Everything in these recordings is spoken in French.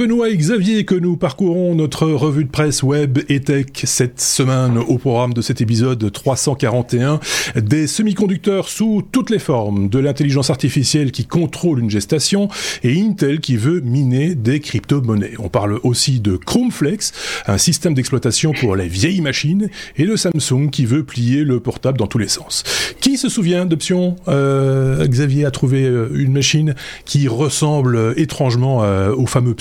Benoît et Xavier que nous parcourons notre revue de presse web et tech cette semaine au programme de cet épisode 341 des semi-conducteurs sous toutes les formes, de l'intelligence artificielle qui contrôle une gestation et Intel qui veut miner des crypto-monnaies. On parle aussi de Chromeflex, un système d'exploitation pour les vieilles machines et de Samsung qui veut plier le portable dans tous les sens. Qui se souvient d'option euh, Xavier a trouvé euh, une machine qui ressemble étrangement euh, aux fameux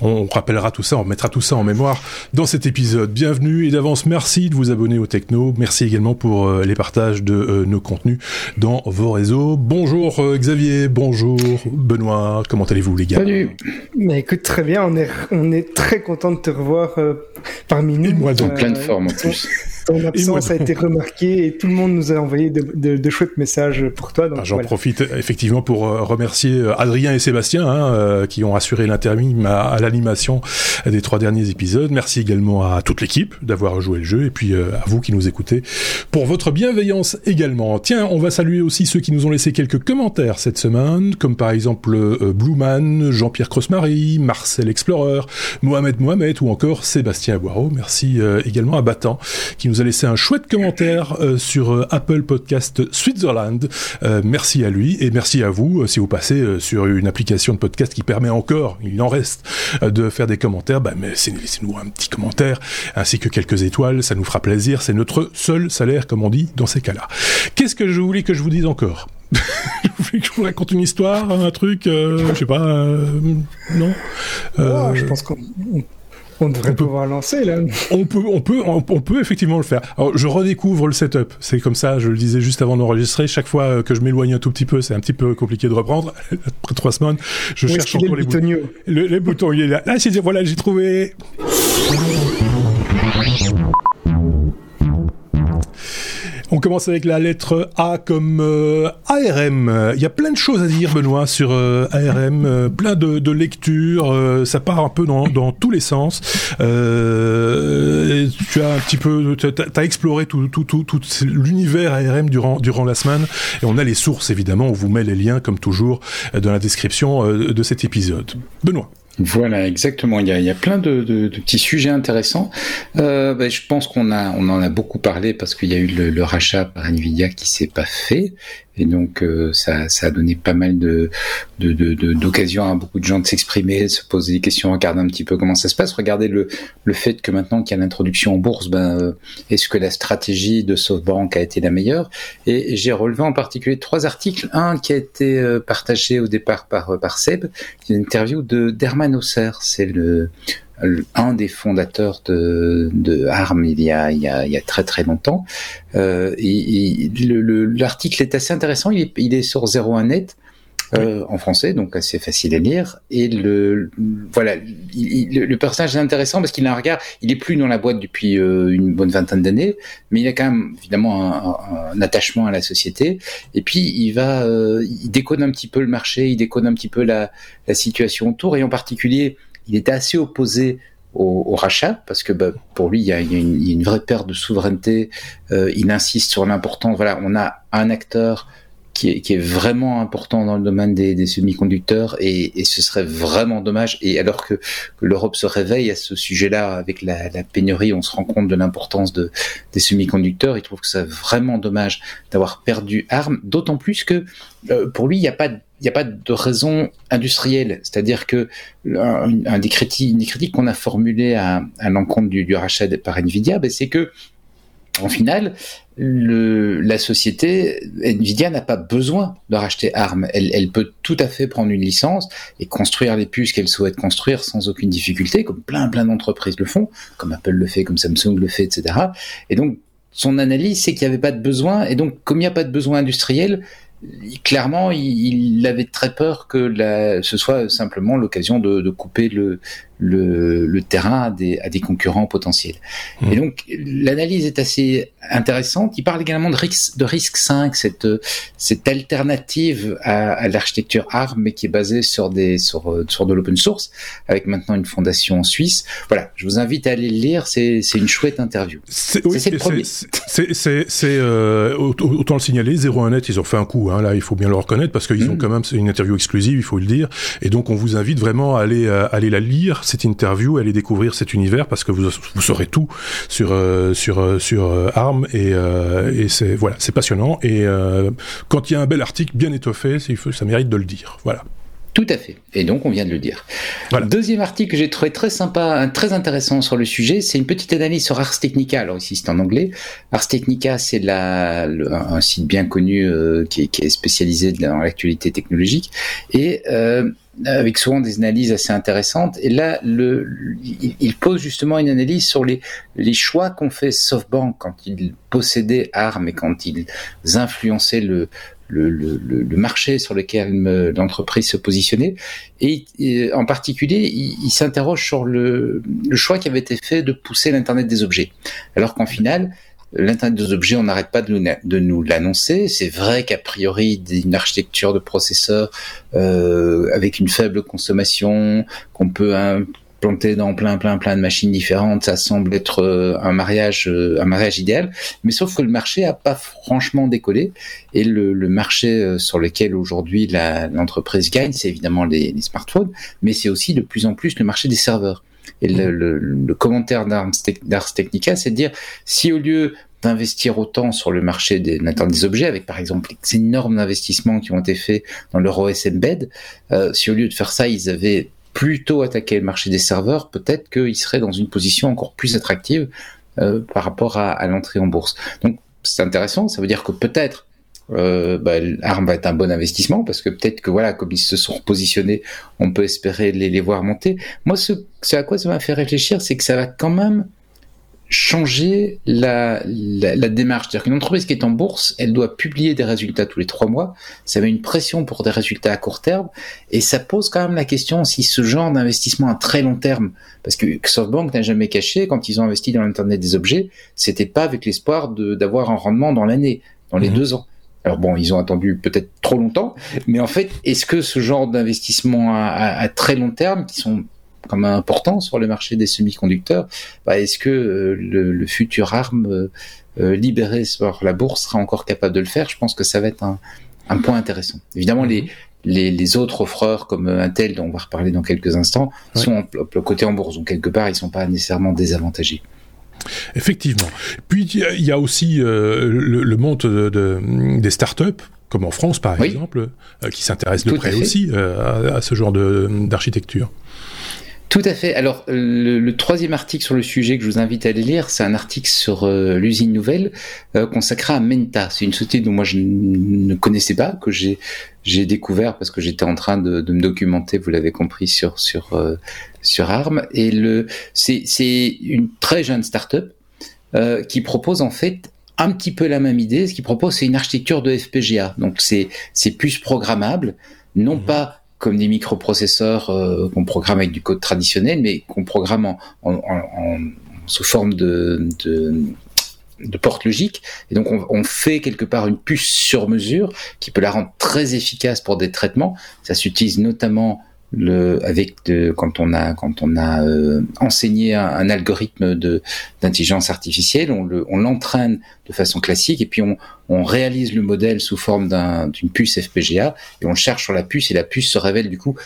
On rappellera tout ça, on mettra tout ça en mémoire dans cet épisode. Bienvenue et d'avance, merci de vous abonner au Techno. Merci également pour les partages de nos contenus dans vos réseaux. Bonjour Xavier, bonjour Benoît, comment allez-vous les gars? Salut. Mais écoute, très bien, on est, on est très content de te revoir parmi nous. moi, donc plein de forme en plus. Ton absence a été remarquée et tout le monde nous a envoyé de, chouettes messages pour toi. Ah, j'en profite effectivement pour euh, remercier euh, Adrien et Sébastien hein, euh, qui ont assuré l'intermime à, l'animation des trois derniers épisodes. Merci également à toute l'équipe d'avoir joué le jeu et puis à vous qui nous écoutez pour votre bienveillance également. Tiens, on va saluer aussi ceux qui nous ont laissé quelques commentaires cette semaine, comme par exemple Blueman, Jean-Pierre Crossmarie, Marcel Explorer, Mohamed Mohamed ou encore Sébastien Aguaro. Merci également à Battant qui nous a laissé un chouette commentaire euh, sur euh, Apple Podcast Switzerland. Euh, merci à lui et merci à vous si vous passez sur une application de podcast qui permet encore, il en reste, de faire des commentaires. Bah, mais laissez-nous un petit commentaire ainsi que quelques étoiles, ça nous fera plaisir. C'est notre seul salaire, comme on dit dans ces cas-là. Qu'est-ce que je voulais que je vous dise encore? Vous voulez que je vous raconte une histoire, un truc, je sais pas, non? Je pense qu'on on devrait pouvoir lancer là. On peut, on peut, on, peut effectivement le faire. Alors, je redécouvre le setup. C'est comme ça, je le disais juste avant d'enregistrer. Chaque fois que je m'éloigne un tout petit peu, c'est un petit peu compliqué de reprendre. Après trois semaines, je cherche encore les, boutons. Le, les boutons. Il est là. Là, voilà, j'ai trouvé. On commence avec la lettre A comme euh, ARM. Il y a plein de choses à dire, Benoît, sur euh, ARM, euh, plein de, de lectures. ça part un peu dans, dans tous les sens. tu as un petit peu, tu as, exploré tout, tout, tout, tout l'univers ARM durant, durant la semaine. Et on a les sources, évidemment. On vous met les liens, comme toujours, dans la description de cet épisode. Benoît. Voilà, exactement. Il y a, plein de, petits sujets intéressants. Euh, ben, je pense qu'on a, on en a beaucoup parlé parce qu'il y a eu le, le, rachat par Nvidia qui s'est pas fait. Et donc euh, ça, ça, a donné pas mal de d'occasions de, à beaucoup de gens de s'exprimer, de se poser des questions, regarder un petit peu comment ça se passe. Regardez le, le fait que maintenant qu'il y a l'introduction en bourse, ben, euh, est-ce que la stratégie de SoftBank a été la meilleure? Et j'ai relevé en particulier trois articles. Un qui a été euh, partagé au départ par, par Seb, une interview de Derman Osser, c'est le un des fondateurs de, de ARM il y a, il y a, il y a très très longtemps. Euh, et, l'article est assez intéressant. Il est, il est sur 01net. Euh, en français, donc assez facile à lire. Et le voilà, le, personnage est intéressant parce qu'il a un regard. Il est plus dans la boîte depuis euh, une bonne vingtaine d'années, mais il a quand même évidemment un, un, attachement à la société. Et puis il va, euh, il décode un petit peu le marché, il décode un petit peu la, la situation autour, et en particulier il était assez opposé au, rachat parce que bah, pour lui il y, a, une, vraie perte de souveraineté. Euh, il insiste sur l'importance. Voilà, on a un acteur qui est, vraiment important dans le domaine des, semi-conducteurs et, ce serait vraiment dommage. Et alors que, l'Europe se réveille à ce sujet-là avec la, pénurie, on se rend compte de l'importance de, des semi-conducteurs. Il trouve que c'est vraiment dommage d'avoir perdu armes, d'autant plus que euh, pour lui, il n'y a pas il n'y a pas de raison industrielle. C'est-à-dire que un, des critiques, qu'on a formulées à, l'encontre du, rachat par Nvidia, ben c'est que en final, la société Nvidia n'a pas besoin de racheter ARM. Elle, elle, peut tout à fait prendre une licence et construire les puces qu'elle souhaite construire sans aucune difficulté, comme plein plein d'entreprises le font, comme Apple le fait, comme Samsung le fait, etc. Et donc son analyse, c'est qu'il n'y avait pas de besoin, et donc comme il n'y a pas de besoin industriel, clairement, il, avait très peur que la, ce soit simplement l'occasion de, de, couper le, le, le, terrain à des, à des concurrents potentiels. Et mmh. donc, l'analyse est assez intéressante. Il parle également de risque, de risque 5, cette, cette alternative à, à l'architecture ARM, mais qui est basée sur, des, sur, sur de l'open source, avec maintenant une fondation en Suisse. Voilà, je vous invite à aller le lire, c'est une chouette interview. C'est oui, euh, autant le signaler, 01net, ils ont fait un coup. Hein, là, il faut bien le reconnaître parce qu'ils ont mm. quand même une interview exclusive, il faut le dire. Et donc, on vous invite vraiment à aller euh, aller la lire cette interview, à aller découvrir cet univers parce que vous vous saurez tout sur euh, sur sur Arm et, et c'est voilà, c'est passionnant. Et quand il y a un bel article bien étoffé, ça mérite de le dire. Voilà. Tout à fait. Et donc, on vient de le dire. Deuxième article que j'ai trouvé très sympa, très intéressant sur le sujet, c'est une petite analyse sur Ars Technica. Alors ici, c'est en anglais. Ars Technica, c'est un site bien connu euh, qui, est, spécialisé dans l'actualité technologique et euh, avec souvent des analyses assez intéressantes. Et là, le, il, pose justement une analyse sur les, les choix qu'ont fait SoftBank quand ils possédaient ARM et quand ils influençaient le, le, le, le, marché sur lequel l'entreprise se positionnait. Et, en particulier, il, s'interroge sur le, le, choix qui avait été fait de pousser l'Internet des objets. Alors qu'en final, l'Internet des objets, on n'arrête pas de nous, l'annoncer. C'est vrai qu'a priori, une architecture de processeur euh, avec une faible consommation, qu'on peut planté dans plein plein plein de machines différentes, ça semble être euh, un mariage euh, un mariage idéal, mais sauf que le marché a pas franchement décollé et le, marché euh, sur lequel aujourd'hui l'entreprise gagne, c'est évidemment les, smartphones, mais c'est aussi de plus en plus le marché des serveurs. Et le, le, le commentaire d'Ars Technica, c'est de dire si au lieu d'investir autant sur le marché des, des objets, avec par exemple les énormes investissements qui ont été faits dans leur OS Embed, euh, si au lieu de faire ça, ils avaient plutôt attaquer le marché des serveurs, peut-être qu'ils seraient dans une position encore plus attractive euh, par rapport à, l'entrée en bourse. Donc c'est intéressant, ça veut dire que peut-être euh, bah, ARM va être un bon investissement parce que peut-être que voilà, comme ils se sont positionnés, on peut espérer les, les voir monter. Moi, ce, ce à quoi ça m'a fait réfléchir, c'est que ça va quand même changer la, la, la démarche. C'est-à-dire qu'une entreprise qui est en bourse, elle doit publier des résultats tous les trois mois. Ça met une pression pour des résultats à court terme et ça pose quand même la question si ce genre d'investissement à très long terme, parce que SoftBank n'a jamais caché quand ils ont investi dans l'internet des objets, c'était pas avec l'espoir d'avoir un rendement dans l'année, dans les mhm. deux ans. Alors bon, ils ont attendu peut-être trop longtemps, mais en fait, est-ce que ce genre d'investissement à, à, très long terme, qui sont comme important sur le marché des semi-conducteurs, bah, est-ce que euh, le, futur ARM euh, euh, libéré sur la bourse sera encore capable de le faire? Je pense que ça va être un, point intéressant. Évidemment, les, mhm. les, autres offreurs comme Intel, dont on va reparler dans quelques instants, sont en, côté en bourse. Donc quelque part, ils sont pas nécessairement désavantagés. Effectivement. Puis il y a aussi le, monde de, des startups comme en France par exemple, qui s'intéressent de près aussi à, à, ce genre d'architecture. Tout à fait. Alors, le, troisième article sur le sujet que je vous invite à aller lire, c'est un article sur euh, l'usine nouvelle euh, consacré à Menta. C'est une société dont moi je ne connaissais pas, que j'ai j'ai découvert parce que j'étais en train de, de, me documenter, vous l'avez compris, sur sur euh, sur ARM. Et le c'est c'est une très jeune start-up euh, qui propose en fait un petit peu la même idée. Ce qu'il propose, c'est une architecture de FPGA. Donc c'est c'est plus programmable, non mhm. pas comme des microprocesseurs euh, qu'on programme avec du code traditionnel, mais qu'on programme en, en, en, sous forme de, de, de porte logique. Et donc, on, on, fait quelque part une puce sur mesure qui peut la rendre très efficace pour des traitements. Ça s'utilise notamment le, avec de, quand on a quand on a euh, enseigné un, algorithme de d'intelligence artificielle, on le, on l'entraîne de façon classique et puis on, on réalise le modèle sous forme d'une puce FPGA et on cherche sur la puce et la puce se révèle du coup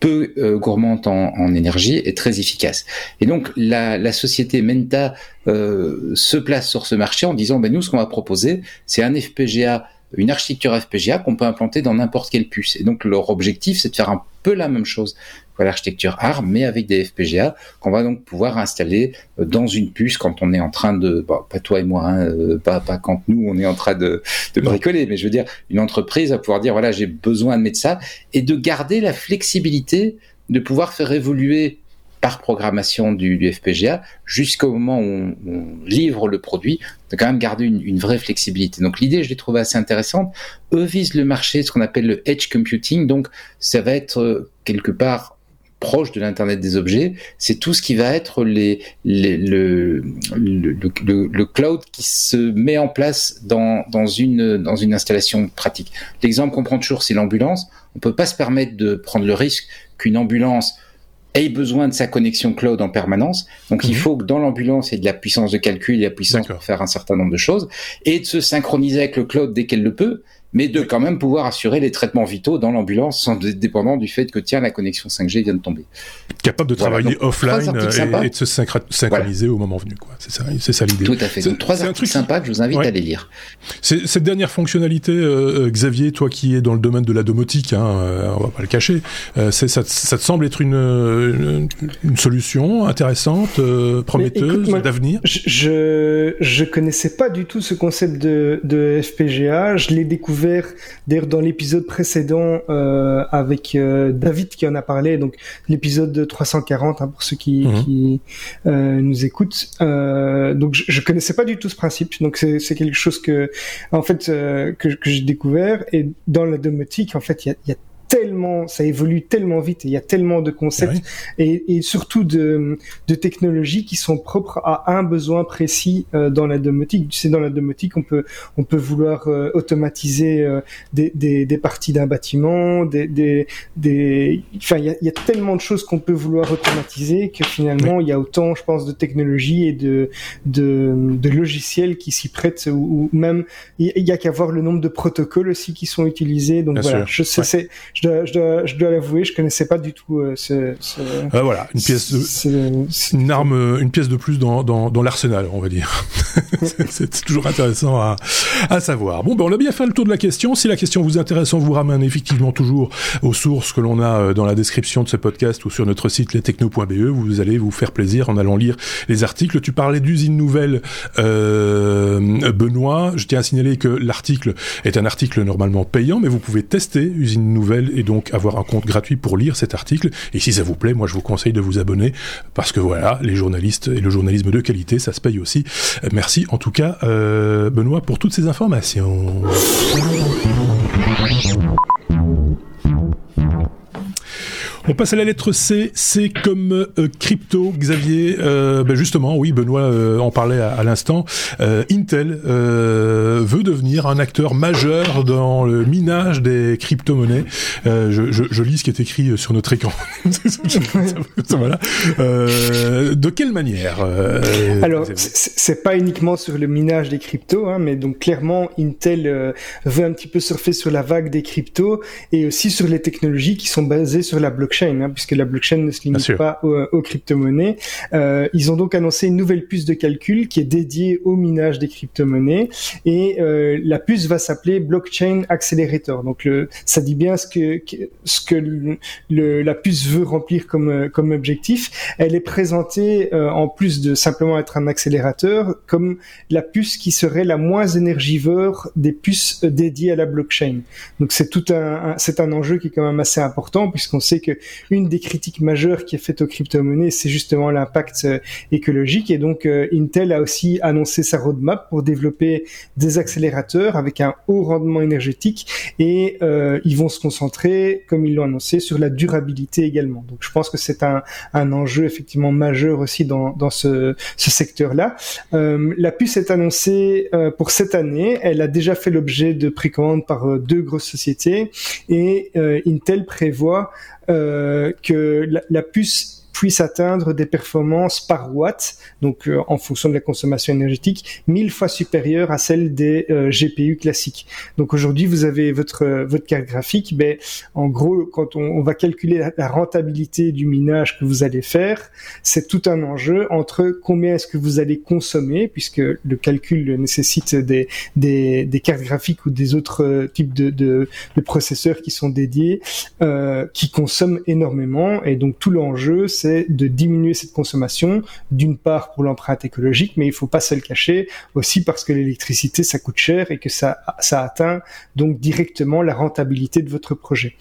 peu euh, gourmande en, en, énergie et très efficace. Et donc la, la société Menta euh, se place sur ce marché en disant ben nous ce qu'on va proposer c'est un FPGA une architecture FPGA qu'on peut implanter dans n'importe quelle puce. Et donc leur objectif, c'est de faire un peu la même chose que l'architecture ARM, mais avec des FPGA qu'on va donc pouvoir installer euh, dans une puce quand on est en train de, pas toi et moi, hein, euh, pas, pas quand nous on est en train de, de bricoler, mais je veux dire une entreprise va pouvoir dire voilà j'ai besoin de mettre ça et de garder la flexibilité de pouvoir faire évoluer par programmation du, du FPGA jusqu'au moment où on, livre le produit, de quand même garder une, une vraie flexibilité. Donc l'idée, je l'ai trouvée assez intéressante. Eux visent le marché, ce qu'on appelle le edge computing, donc ça va être euh, quelque part proche de l'internet des objets, c'est tout ce qui va être les, les le, le, le, le, cloud qui se met en place dans, dans une dans une installation pratique. L'exemple qu'on prend toujours, c'est l'ambulance. On peut pas se permettre de prendre le risque qu'une ambulance ait besoin de sa connexion cloud en permanence. Donc, il mhm. faut que dans l'ambulance, il y ait de la puissance de calcul, il y ait de la puissance pour faire un certain nombre de choses, et de se synchroniser avec le cloud dès qu'elle le peut. Mais de quand même pouvoir assurer les traitements vitaux dans l'ambulance sans dépendant du fait que tiens la connexion 5G vient de tomber. Capable de travailler offline et, de se synchroniser au moment venu, quoi. C'est ça, c'est ça l'idée. Tout à fait. Donc trois articles sympas que je vous invite à les lire. Cette dernière fonctionnalité, euh, Xavier, toi qui es dans le domaine de la domotique, hein, euh, on va pas le cacher, euh, ça, ça, te semble être une, une, solution intéressante, prometteuse, d'avenir? Je je connaissais pas du tout ce concept de, de FPGA. Je l'ai découvert d'ailleurs dans l'épisode précédent avec David qui en a parlé, donc l'épisode 340 hein, pour ceux qui, mhm. qui nous écoutent. donc je, je connaissais pas du tout ce principe. Donc c'est quelque chose que en fait que, que j'ai découvert et dans la domotique en fait il y a, y a tellement, ça évolue tellement vite et il y a tellement de concepts et, et, surtout de, de, technologies qui sont propres à un besoin précis euh, dans la domotique. Tu sais, dans la domotique, on peut, on peut vouloir euh, automatiser euh, des, des, des, parties d'un bâtiment, des, des, des, enfin, il y a, y a, tellement de choses qu'on peut vouloir automatiser que finalement, il y a autant, je pense, de technologies et de, de, de logiciels qui s'y prêtent ou, même il y a qu'à voir le nombre de protocoles aussi qui sont utilisés. Donc voilà, je sais, je dois, je dois, je dois l'avouer, je connaissais pas du tout euh, ce, ce euh, voilà, une pièce, de, une arme, une pièce de plus dans, dans, dans l'arsenal, on va dire. c'est toujours intéressant à, à savoir. Bon, ben on a bien fait le tour de la question. Si la question vous intéresse, on vous ramène effectivement toujours aux sources que l'on a euh, dans la description de ce podcast ou sur notre site lestechno.be. Vous allez vous faire plaisir en allant lire les articles. Tu parlais d'usine nouvelle, euh, Benoît. Je tiens à signaler que l'article est un article normalement payant, mais vous pouvez tester usine nouvelle et donc avoir un compte gratuit pour lire cet article. Et si ça vous plaît, moi je vous conseille de vous abonner parce que voilà, les journalistes et le journalisme de qualité, ça se paye aussi. Merci en tout cas, euh, Benoît, pour toutes ces informations. On passe à la lettre C. C comme euh, crypto. Xavier, euh, ben justement, oui, Benoît euh, en parlait à, l'instant. Intel veut devenir un acteur majeur dans le minage des crypto-monnaies. Je, lis ce qui est écrit sur notre écran. voilà. de quelle manière Alors, c'est pas uniquement sur le minage des cryptos, hein, mais donc clairement, Intel veut un petit peu surfer sur la vague des cryptos et aussi sur les technologies qui sont basées sur la blockchain blockchain, hein, puisque la blockchain ne se limite pas aux, crypto-monnaies. Euh, ils ont donc annoncé une nouvelle puce de calcul qui est dédiée au minage des crypto-monnaies et euh, la puce va s'appeler Blockchain Accelerator. Donc le, ça dit bien ce que ce que le, la puce veut remplir comme comme objectif. Elle est présentée euh, en plus de simplement être un accélérateur comme la puce qui serait la moins énergivore des puces dédiées à la blockchain. Donc c'est tout un, un c'est un enjeu qui est quand même assez important puisqu'on sait que une des critiques majeures qui est faite aux crypto-monnaies, c'est justement l'impact euh, écologique. Et donc, euh, Intel a aussi annoncé sa roadmap pour développer des accélérateurs avec un haut rendement énergétique. Et euh, ils vont se concentrer, comme ils l'ont annoncé, sur la durabilité également. Donc, je pense que c'est un, enjeu effectivement majeur aussi dans, ce, secteur-là. la puce est annoncée pour cette année. Elle a déjà fait l'objet de précommande par deux grosses sociétés et Intel prévoit que la, la puce puisse atteindre des performances par watt, donc euh, en fonction de la consommation énergétique, mille fois supérieures à celles des euh, GPU classiques. Donc aujourd'hui, vous avez votre euh, votre carte graphique, ben en gros, quand on, on va calculer la, rentabilité du minage que vous allez faire, c'est tout un enjeu entre combien est-ce que vous allez consommer, puisque le calcul nécessite des des, des cartes graphiques ou des autres types de, de, de processeurs qui sont dédiés, euh, qui consomment énormément, et donc tout l'enjeu de diminuer cette consommation, d'une part pour l'empreinte écologique, mais il faut pas se le cacher, aussi parce que l'électricité ça coûte cher et que ça, ça atteint donc directement la rentabilité de votre projet.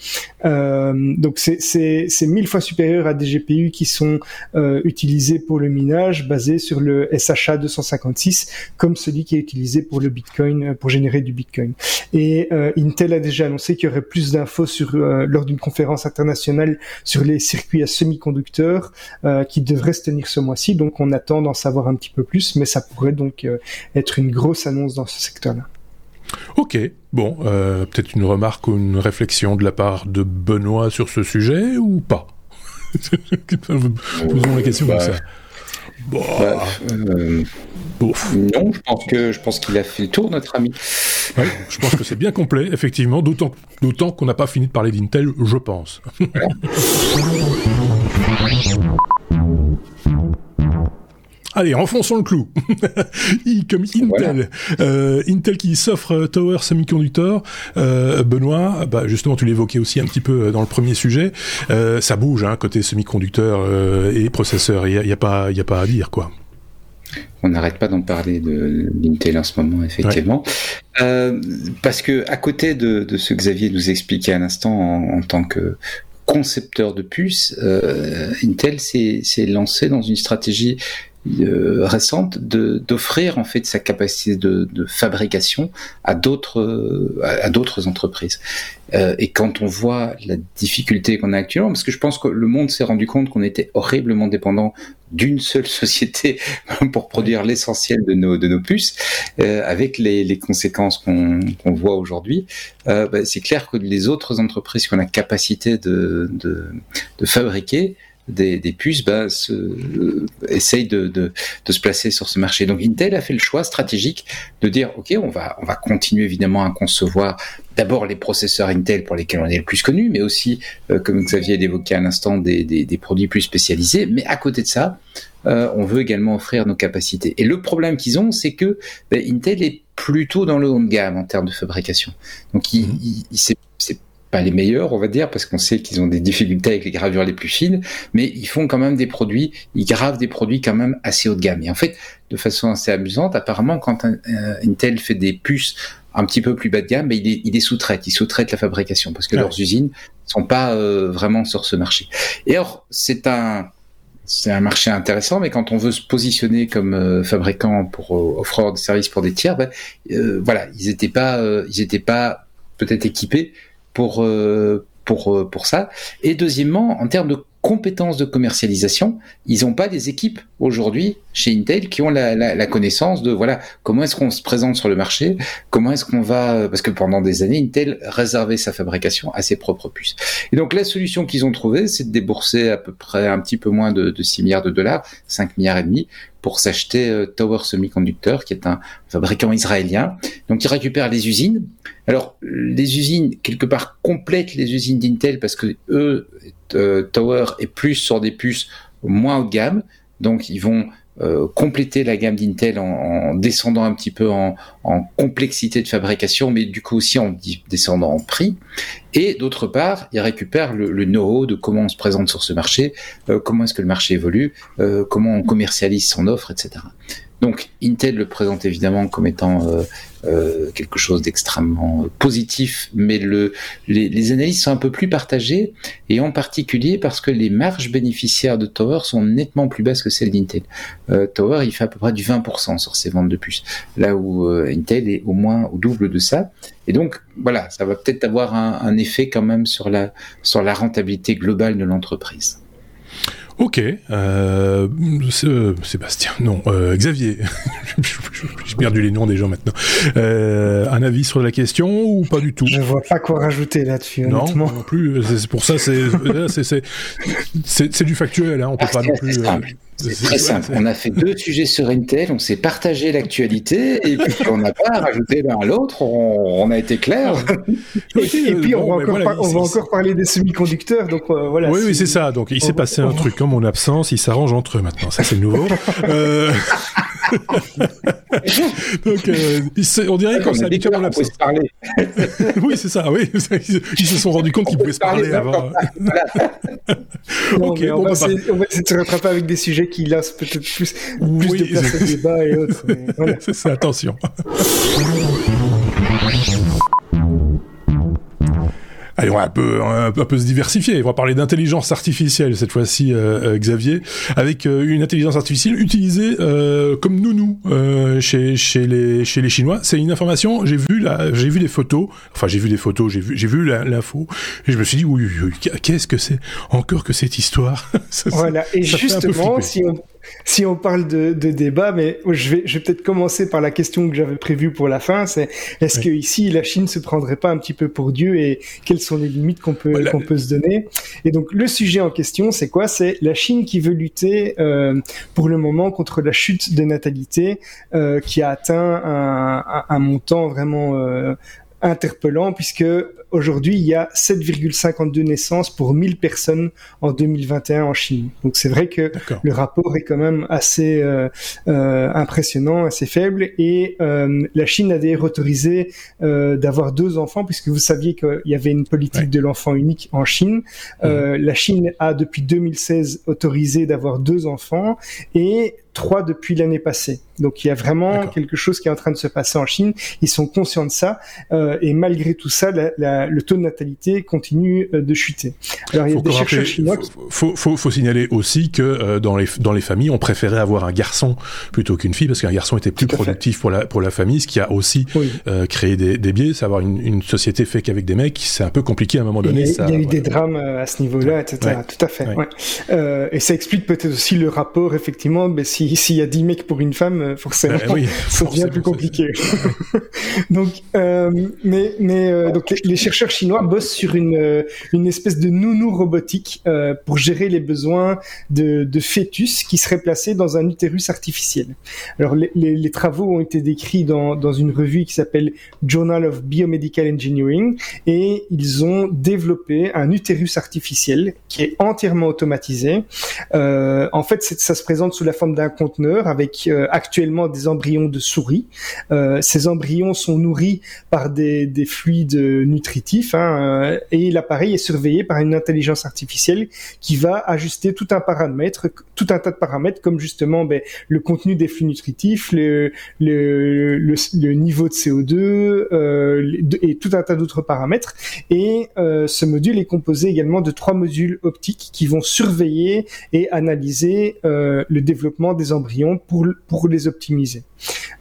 Euh, donc c'est mille fois supérieur à des GPU qui sont euh, utilisés pour le minage, basés sur le SHA 256, comme celui qui est utilisé pour le Bitcoin, euh, pour générer du Bitcoin. Et Intel a déjà annoncé qu'il y aurait plus d'infos sur lors d'une conférence internationale sur les circuits à semi-conducteurs euh, qui devrait se tenir ce mois-ci. Donc on attend d'en savoir un petit peu plus, mais ça pourrait donc euh, être une grosse annonce dans ce secteur-là. Ok, bon, euh, peut-être une remarque ou une réflexion de la part de Benoît sur ce sujet ou pas? Posons la question comme bah, ça. Bah, euh, non, je pense que je pense qu'il a fait le tour, notre ami. je pense que c'est bien complet, effectivement, d'autant d'autant qu'on n'a pas fini de parler d'Intel, je pense. Allez, enfonçons le clou. Comme Intel, euh, Intel qui s'offre Tower Semiconductor. Euh, Benoît, bah justement, tu l'évoquais aussi un petit peu dans le premier sujet. Euh, ça bouge, hein, côté semi-conducteur euh, et processeur. Il y a, pas, y a pas à dire, quoi. On n'arrête pas d'en parler de l'Intel en ce moment, effectivement, euh, parce que à côté de, de, ce que Xavier nous expliquait à l'instant en, en, tant que concepteur de puces, euh, Intel s'est lancé dans une stratégie euh, récente d'offrir en fait sa capacité de, de fabrication à d'autres à, d'autres entreprises. Euh, et quand on voit la difficulté qu'on a actuellement, parce que je pense que le monde s'est rendu compte qu'on était horriblement dépendant d'une seule société pour produire l'essentiel de nos de nos puces, euh, avec les, les conséquences qu'on qu'on voit aujourd'hui, euh, bah, c'est clair que les autres entreprises qui ont la capacité de de, de fabriquer des, des puces bah, se, euh, essayent de, de, de, se placer sur ce marché. Donc Intel a fait le choix stratégique de dire ok on va on va continuer évidemment à concevoir d'abord les processeurs Intel pour lesquels on est le plus connu, mais aussi euh, comme Xavier l'évoquait à l'instant des, des, des, produits plus spécialisés. Mais à côté de ça, euh, on veut également offrir nos capacités. Et le problème qu'ils ont, c'est que bah, Intel est plutôt dans le haut de gamme en termes de fabrication. Donc il, mmh. il, il c'est pas les meilleurs, on va dire, parce qu'on sait qu'ils ont des difficultés avec les gravures les plus fines, mais ils font quand même des produits, ils gravent des produits quand même assez haut de gamme. Et en fait, de façon assez amusante, apparemment, quand un, Intel fait des puces un petit peu plus bas de gamme, mais il, il les sous-traite, ils sous-traitent la fabrication, parce que leurs usines sont pas euh, vraiment sur ce marché. Et alors, c'est un c'est un marché intéressant, mais quand on veut se positionner comme euh, fabricant pour euh, offrir des services pour des tiers, ben, voilà, ils étaient pas, ils étaient pas peut-être équipés pour euh, pour euh, pour ça. Et deuxièmement, en termes de compétences de commercialisation, ils n'ont pas des équipes aujourd'hui chez Intel qui ont la, la, la connaissance de voilà comment est-ce qu'on se présente sur le marché, comment est-ce qu'on va parce que pendant des années Intel réservait sa fabrication à ses propres puces. Et donc la solution qu'ils ont trouvée, c'est de débourser à peu près un petit peu moins de, de 6 milliards de dollars, 5 milliards et demi, pour s'acheter euh, Tower Semiconductor, qui est un fabricant israélien. Donc, il récupère les usines. Alors, les usines, quelque part, complètent les usines d'Intel parce que eux, euh, Tower est plus sur des puces moins haut de gamme. Donc, ils vont euh, compléter la gamme d'Intel en, en, descendant un petit peu en, en, complexité de fabrication, mais du coup aussi en descendant en prix. Et d'autre part, il récupère le, le know-how de comment on se présente sur ce marché, euh, comment est-ce que le marché évolue, euh, comment on commercialise son offre, etc. Donc Intel le présente évidemment comme étant euh, euh, quelque chose d'extrêmement positif, mais le, les, les, analyses sont un peu plus partagées, et en particulier parce que les marges bénéficiaires de Tower sont nettement plus basses que celles d'Intel. Euh, Tower, il fait à peu près du 20% sur ses ventes de puces, là où euh, Intel est au moins au double de ça. Et donc voilà, ça va peut-être avoir un, un effet quand même sur la sur la rentabilité globale de l'entreprise. Ok, euh, Sébastien, non, euh, Xavier, j'ai perdu les noms des gens maintenant. Euh, un avis sur la question ou pas du tout Je vois pas quoi rajouter là-dessus. Non, non plus. C'est pour ça, c'est c'est du factuel. Hein, on peut pas non plus. C'est très simple. On a fait deux sujets sur Intel, on s'est partagé l'actualité, et puis on n'a pas rajouté l'un à l'autre, on, on, a été clair. et, et, puis on, bon, va, encore voilà, on va encore parler des semi-conducteurs, donc euh, voilà. Oui, oui, c'est ça. Donc il s'est passé un truc en mon absence, ils s'arrangent entre eux maintenant. Ça, c'est nouveau. euh... donc euh, on dirait qu'on s'est habitué à mon absence. parler. oui, c'est ça. Oui, ils se sont rendus compte qu'ils pouvaient se parler, avant. ok, on, va essayer, on va essayer de se rattraper avec des sujets qui laissent peut-être plus, plus oui, de place au débat et autres. Voilà. c'est attention. Allez, on va un peu, un peu, se diversifier. On va parler d'intelligence artificielle cette fois-ci, euh, Xavier, avec euh, une intelligence artificielle utilisée euh, comme nounou euh, chez chez les chez les Chinois. C'est une information. J'ai vu là, j'ai vu des photos. Enfin, j'ai vu des photos. J'ai vu j'ai vu l'info et je me suis dit oui, oui qu'est-ce que c'est? Encore que cette histoire ça, Voilà. Et justement, si on si on parle de, de débat, mais je vais, je vais peut-être commencer par la question que j'avais prévue pour la fin, c'est est-ce que ici la Chine se prendrait pas un petit peu pour Dieu et quelles sont les limites qu'on peut qu'on peut se donner? Et donc le sujet en question, c'est quoi? C'est la Chine qui veut lutter euh, pour le moment contre la chute de natalité euh, qui a atteint un, un, un montant vraiment euh, interpellant puisque aujourd'hui il y a 7,52 naissances pour 1000 personnes en 2021 en Chine. Donc c'est vrai que le rapport est quand même assez euh, euh, impressionnant, assez faible et euh, la Chine a d'ailleurs autorisé euh, d'avoir deux enfants puisque vous saviez qu'il y avait une politique de l'enfant unique en Chine. Euh, mhm. La Chine a depuis 2016 autorisé d'avoir deux enfants et trois depuis l'année passée. Donc il y a vraiment quelque chose qui est en train de se passer en Chine. Ils sont conscients de ça euh, et malgré tout ça, la, la, le taux de natalité continue euh, de chuter. Alors il y a des chercheurs chinois. Qui... Faut, faut, faut, signaler aussi que euh, dans les dans les familles, on préférait avoir un garçon plutôt qu'une fille parce qu'un garçon était plus productif pour la pour la famille, ce qui a aussi euh, créé des, des biais. Savoir une, une société faite qu'avec des mecs, c'est un peu compliqué à un moment donné. Il y a, eu des drames à ce niveau-là, etc. Tout à fait. Ouais. et ça explique peut-être aussi le rapport effectivement. Mais si s'il y a 10 mecs pour une femme, euh, forcément, ben oui, ça devient plus compliqué. donc, euh, mais, mais euh, donc les, chercheurs chinois bossent sur une, une espèce de nounou robotique euh, pour gérer les besoins de, de, fœtus qui seraient placés dans un utérus artificiel. Alors, les, les, les travaux ont été décrits dans, dans une revue qui s'appelle Journal of Biomedical Engineering et ils ont développé un utérus artificiel qui est entièrement automatisé. en fait, ça se présente sous la forme d'un conteneur avec euh, actuellement des embryons de souris. Euh, ces embryons sont nourris par des, des fluides nutritifs hein, euh, et l'appareil est surveillé par une intelligence artificielle qui va ajuster tout un paramètre, tas de paramètres comme justement ben, le contenu des flux nutritifs, le, niveau de CO2 euh, et tout un tas d'autres paramètres. Et ce module est composé également de trois modules optiques qui vont surveiller et analyser le développement des embryons pour, pour les optimiser.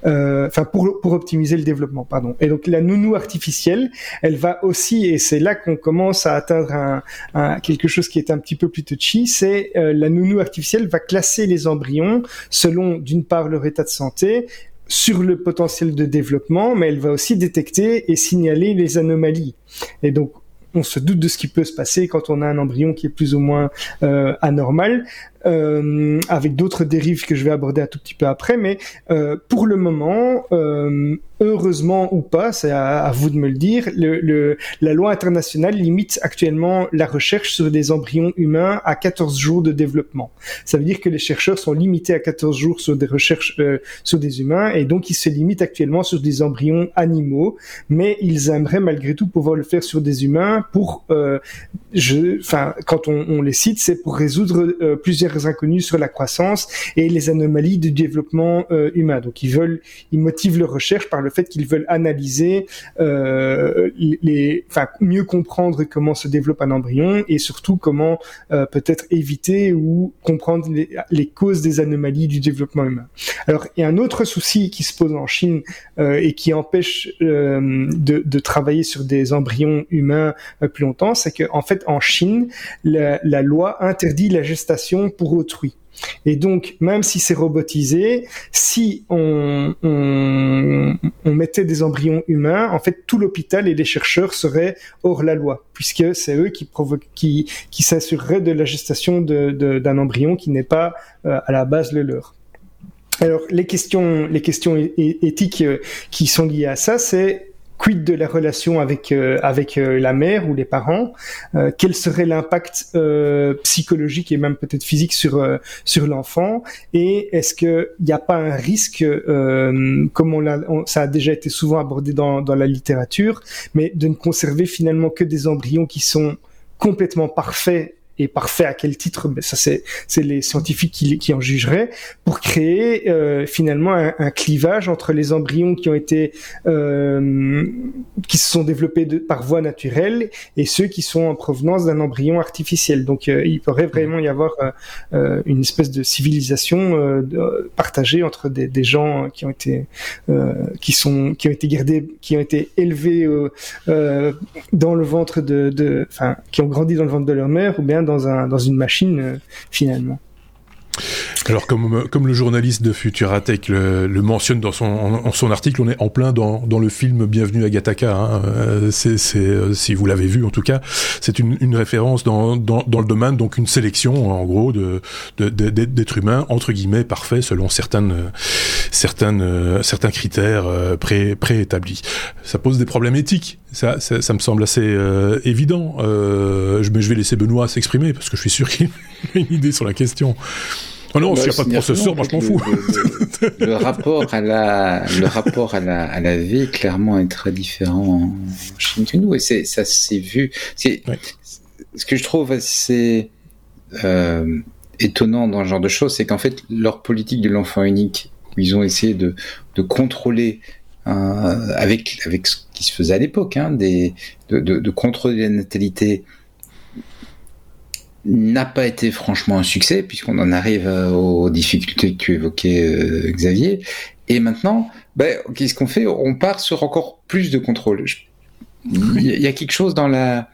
Euh, enfin, pour, pour optimiser le développement, pardon. Et donc la nounou artificielle, elle va aussi, et c'est là qu'on commence à atteindre un, quelque chose qui est un petit peu plus touchy, c'est euh, la nounou artificielle va classer les embryons selon d'une part leur état de santé, sur le potentiel de développement, mais elle va aussi détecter et signaler les anomalies. Et donc, on se doute de ce qui peut se passer quand on a un embryon qui est plus ou moins euh, anormal, euh, avec d'autres dérives que je vais aborder un tout petit peu après. Mais euh, pour le moment, euh, heureusement ou pas, c'est à, vous de me le dire, le, le, la loi internationale limite actuellement la recherche sur des embryons humains à 14 jours de développement. Ça veut dire que les chercheurs sont limités à 14 jours sur des recherches euh, sur des humains et donc ils se limitent actuellement sur des embryons animaux, mais ils aimeraient malgré tout pouvoir le faire sur des humains pour, euh, je, enfin, quand on, on, les cite, c'est pour résoudre euh, plusieurs inconnus sur la croissance et les anomalies du développement euh, humain. Donc ils veulent, ils motivent leur recherche par le fait qu'ils veulent analyser, euh, les, enfin mieux comprendre comment se développe un embryon et surtout comment euh, peut-être éviter ou comprendre les, causes des anomalies du développement humain. Alors il y a un autre souci qui se pose en Chine euh, et qui empêche euh, de, de, travailler sur des embryons humains plus longtemps, c'est que en fait en Chine la, loi interdit la gestation pour autrui. Et donc, même si c'est robotisé, si on, mettait des embryons humains, en fait, tout l'hôpital et les chercheurs seraient hors la loi, puisque c'est eux qui, s'assureraient de la gestation d'un embryon qui n'est pas euh, à la base le leur. Alors, les questions, les questions éthiques euh, qui sont liées à ça, c'est quid de la relation avec euh, avec euh, la mère ou les parents euh, Quel serait l'impact psychologique et même peut-être physique sur sur l'enfant Et est-ce que il n'y a pas un risque, comme on l'a, ça a déjà été souvent abordé dans dans la littérature, mais de ne conserver finalement que des embryons qui sont complètement parfaits et parfait à quel titre ben ça c'est c'est les scientifiques qui, qui en jugeraient pour créer euh, finalement un, un, clivage entre les embryons qui ont été euh, qui se sont développés de, par voie naturelle et ceux qui sont en provenance d'un embryon artificiel. Donc euh, il pourrait vraiment y avoir une espèce de civilisation partagée entre des, des, gens qui ont été qui sont qui ont été gardés qui ont été élevés dans le ventre de enfin qui ont grandi dans le ventre de leur mère ou bien dans, un, dans une machine euh, finalement. Alors comme comme le journaliste de Futuratech le, le mentionne dans son en, son article, on est en plein dans, dans le film Bienvenue à Gattaca. Hein. Euh, c'est c'est si vous l'avez vu en tout cas, c'est une, une référence dans, dans dans le domaine donc une sélection en gros de d'êtres humains entre guillemets parfaits selon certaines certaines certains critères pré préétablis. Ça pose des problèmes éthiques. Ça, ça, ça me semble assez évident. Euh, mais je vais laisser Benoît s'exprimer parce que je suis sûr qu'il a une idée sur la question. Oh non, bah, s'il n'y a pas de processeur, moi je m'en fous. Le, rapport à la, le rapport à la, à la vie, clairement, est très différent en Chine que nous. Et c'est, ça s'est vu. C'est, Ce que je trouve assez euh, étonnant dans ce genre de choses, c'est qu'en fait, leur politique de l'enfant unique, où ils ont essayé de, de contrôler euh, avec, avec ce qui se faisait à l'époque, hein, des, de, de, de contrôler la natalité n'a pas été franchement un succès, puisqu'on en arrive euh, aux difficultés que tu évoquais, euh, Xavier. Et maintenant, ben, qu'est-ce qu'on fait? On part sur encore plus de contrôle. Il y a quelque chose dans la,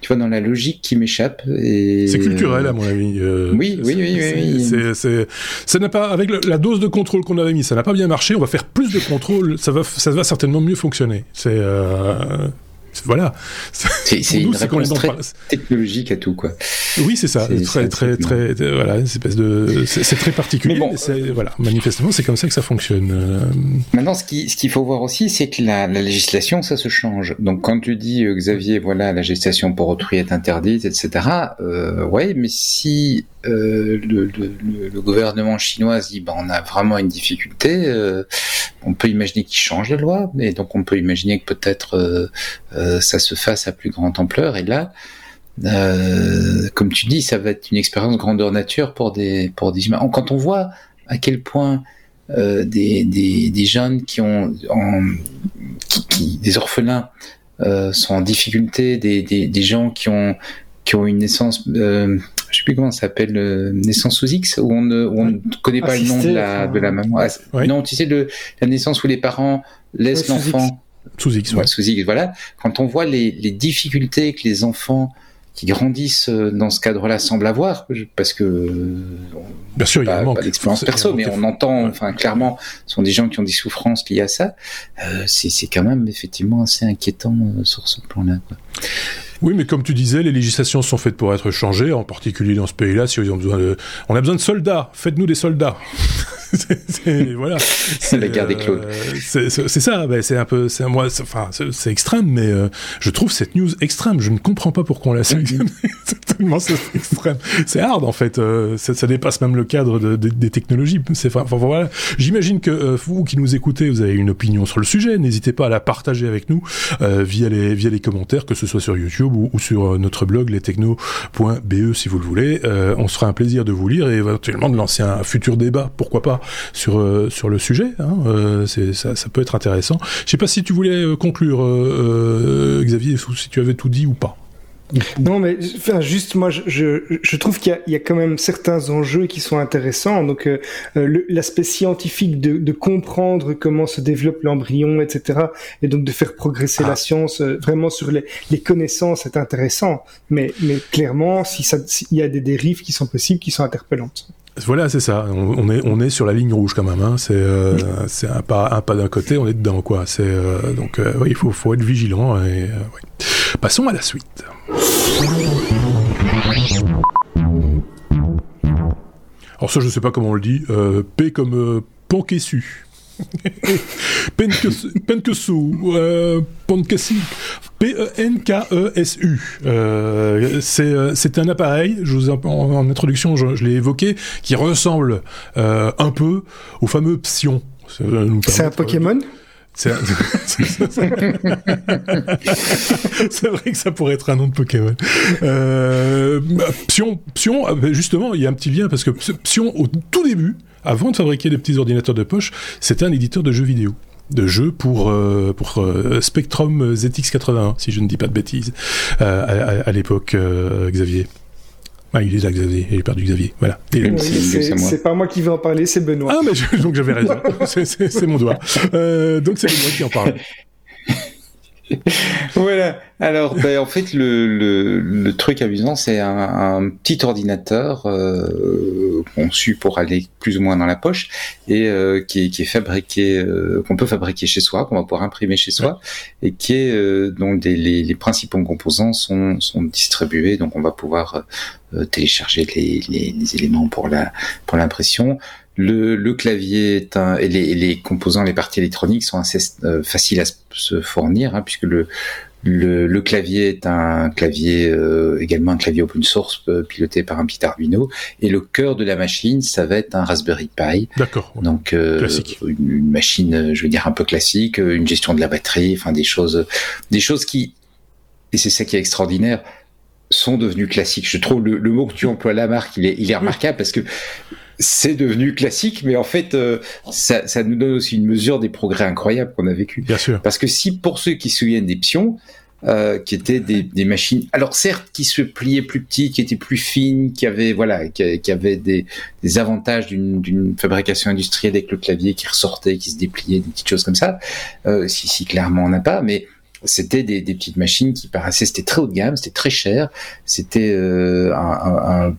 tu vois, dans la logique qui m'échappe. Et... C'est culturel, à mon avis. Euh, oui, oui, oui, oui. C'est, ça n'a pas, avec la dose de contrôle qu'on avait mis, ça n'a pas bien marché. On va faire plus de contrôle. Ça va, ça va certainement mieux fonctionner. C'est, voilà. C'est une réponse très technologique à tout, quoi. Oui, c'est ça. Très, très, très, voilà, une espèce de, c'est très particulier. Mais bon, voilà, manifestement, c'est comme ça que ça fonctionne. Euh. Maintenant, ce qu'il ce qu'il faut voir aussi, c'est que la, la, législation, ça se change. Donc, quand tu dis, euh, Xavier, voilà, la gestation pour autrui est interdite, etc. Euh, ouais, mais si euh, le, le, le, gouvernement chinois dit, bah, on a vraiment une difficulté, euh, on peut imaginer qu'il change la loi, et donc on peut imaginer que peut-être euh, euh, ça se fasse à plus grande ampleur. Et là, euh, comme tu dis, ça va être une expérience grandeur nature pour des pour des humains. Quand on voit à quel point des, des, des, jeunes qui ont en, qui, des orphelins sont en difficulté, des, des, des gens qui ont qui ont une naissance je sais plus comment ça s'appelle, euh, naissance sous X, où on ne, on ne connaît pas le nom de la, de la maman. Ah, non, tu sais, le, la naissance où les parents laissent l'enfant. Sous X, ouais. Sous X, voilà. Quand on voit les, les difficultés que les enfants qui grandissent euh, dans ce cadre-là semblent avoir, parce que bien sûr, il y a pas d'expérience perso, mais on entend, enfin clairement, ce sont des gens qui ont des souffrances liées à ça. Euh, c'est quand même effectivement assez inquiétant euh, sur ce plan-là. Oui, mais comme tu disais, les législations sont faites pour être changées, en particulier dans ce pays-là. Si on, besoin de... on a besoin de soldats, faites-nous des soldats. c'est, voilà. C'est la guerre des clones. Euh, c'est, ça. Ben, c'est un peu, c'est moi, enfin, c'est, extrême, mais euh, je trouve cette news extrême. Je ne comprends pas pourquoi on l'a sélectionnée. c'est tellement extrême. C'est hard en fait. Euh, ça, ça, dépasse même le cadre de, de, des technologies. C'est, enfin, voilà. J'imagine que vous qui nous écoutez, vous avez une opinion sur le sujet. N'hésitez pas à la partager avec nous via les via les commentaires, que ce soit sur YouTube ou, ou sur notre blog lestechno.be si vous le voulez. on sera un plaisir de vous lire et éventuellement de lancer un futur débat. Pourquoi pas sur euh, sur le sujet. Hein, euh, ça, ça, peut être intéressant. Je sais pas si tu voulais euh, conclure, Xavier, si tu avais tout dit ou pas. Non, mais enfin, juste moi, je, je, trouve qu'il y, y, a quand même certains enjeux qui sont intéressants. Donc, l'aspect scientifique de, de, comprendre comment se développe l'embryon, etc., et donc de faire progresser la ah. science vraiment sur les, les, connaissances est intéressant. Mais, mais clairement, si il y a des dérives qui sont possibles, qui sont interpellantes. Voilà, c'est ça. On, est on est sur la ligne rouge quand même. Hein. C'est euh, un pas un pas d'un côté, on est dedans quoi. C'est euh, donc euh, il faut faut être vigilant. Et, Passons à la suite. Alors ça, je sais pas comment on le dit. P comme Pankessu. Penkesu, euh, P-E-N-K-E-S-U. Euh, euh, c'est un appareil, je vous en, introduction, je, l'ai évoqué, qui ressemble euh, un peu au fameux Psion. C'est un Pokémon? c'est vrai. Que ça pourrait être un nom de Pokémon. Euh, Psion, Psion, justement, il y a un petit lien parce que Psion, au tout début, avant de fabriquer les petits ordinateurs de poche, c'était un éditeur de jeux vidéo. De jeux pour euh, pour euh, Spectrum ZX81 si je ne dis pas de bêtises euh, à, l'époque Xavier ah, il est là, Xavier. Est perdu, Xavier. Voilà. c'est pas moi qui vais en parler, c'est Benoît. Ah, mais donc j'avais raison. c'est mon doigt. donc c'est Benoît qui en parle. voilà. Alors, ben, en fait, le, le, le truc amusant, c'est un, un, petit ordinateur euh, conçu pour aller plus ou moins dans la poche et euh, qui, est, qui, est, fabriqué, euh, qu'on peut fabriquer chez soi, qu'on va pouvoir imprimer chez soi, et qui est euh, dont les, les, principaux composants sont, sont distribués. Donc, on va pouvoir euh, télécharger les, les, les, éléments pour la pour l'impression. Le, le, clavier est un, et les, les, composants, les parties électroniques sont assez euh, faciles à se fournir, hein, puisque le, le, le, clavier est un clavier euh, également un clavier open source euh, piloté par un petit Arduino et le cœur de la machine ça va être un Raspberry Pi. D'accord. Donc classique. Une, une, machine je veux dire un peu classique, une gestion de la batterie, enfin des choses des choses qui et c'est ça qui est extraordinaire sont devenus classiques. Je trouve le, le mot que tu emploies la marque il est il est remarquable parce que c'est devenu classique, mais en fait, euh, ça, ça, nous donne aussi une mesure des progrès incroyables qu'on a vécu. Bien sûr. Parce que si pour ceux qui se souviennent des pions, euh, qui étaient des, des, machines, alors certes, qui se pliaient plus petits, qui étaient plus fines, qui avaient voilà, qui, qui avaient des, des avantages d'une fabrication industrielle avec le clavier qui ressortait, qui se dépliait, des petites choses comme ça. Euh, si, si clairement on n'a pas, mais c'était des, petites machines qui paraissaient c'était très haut de gamme, c'était très cher, c'était euh,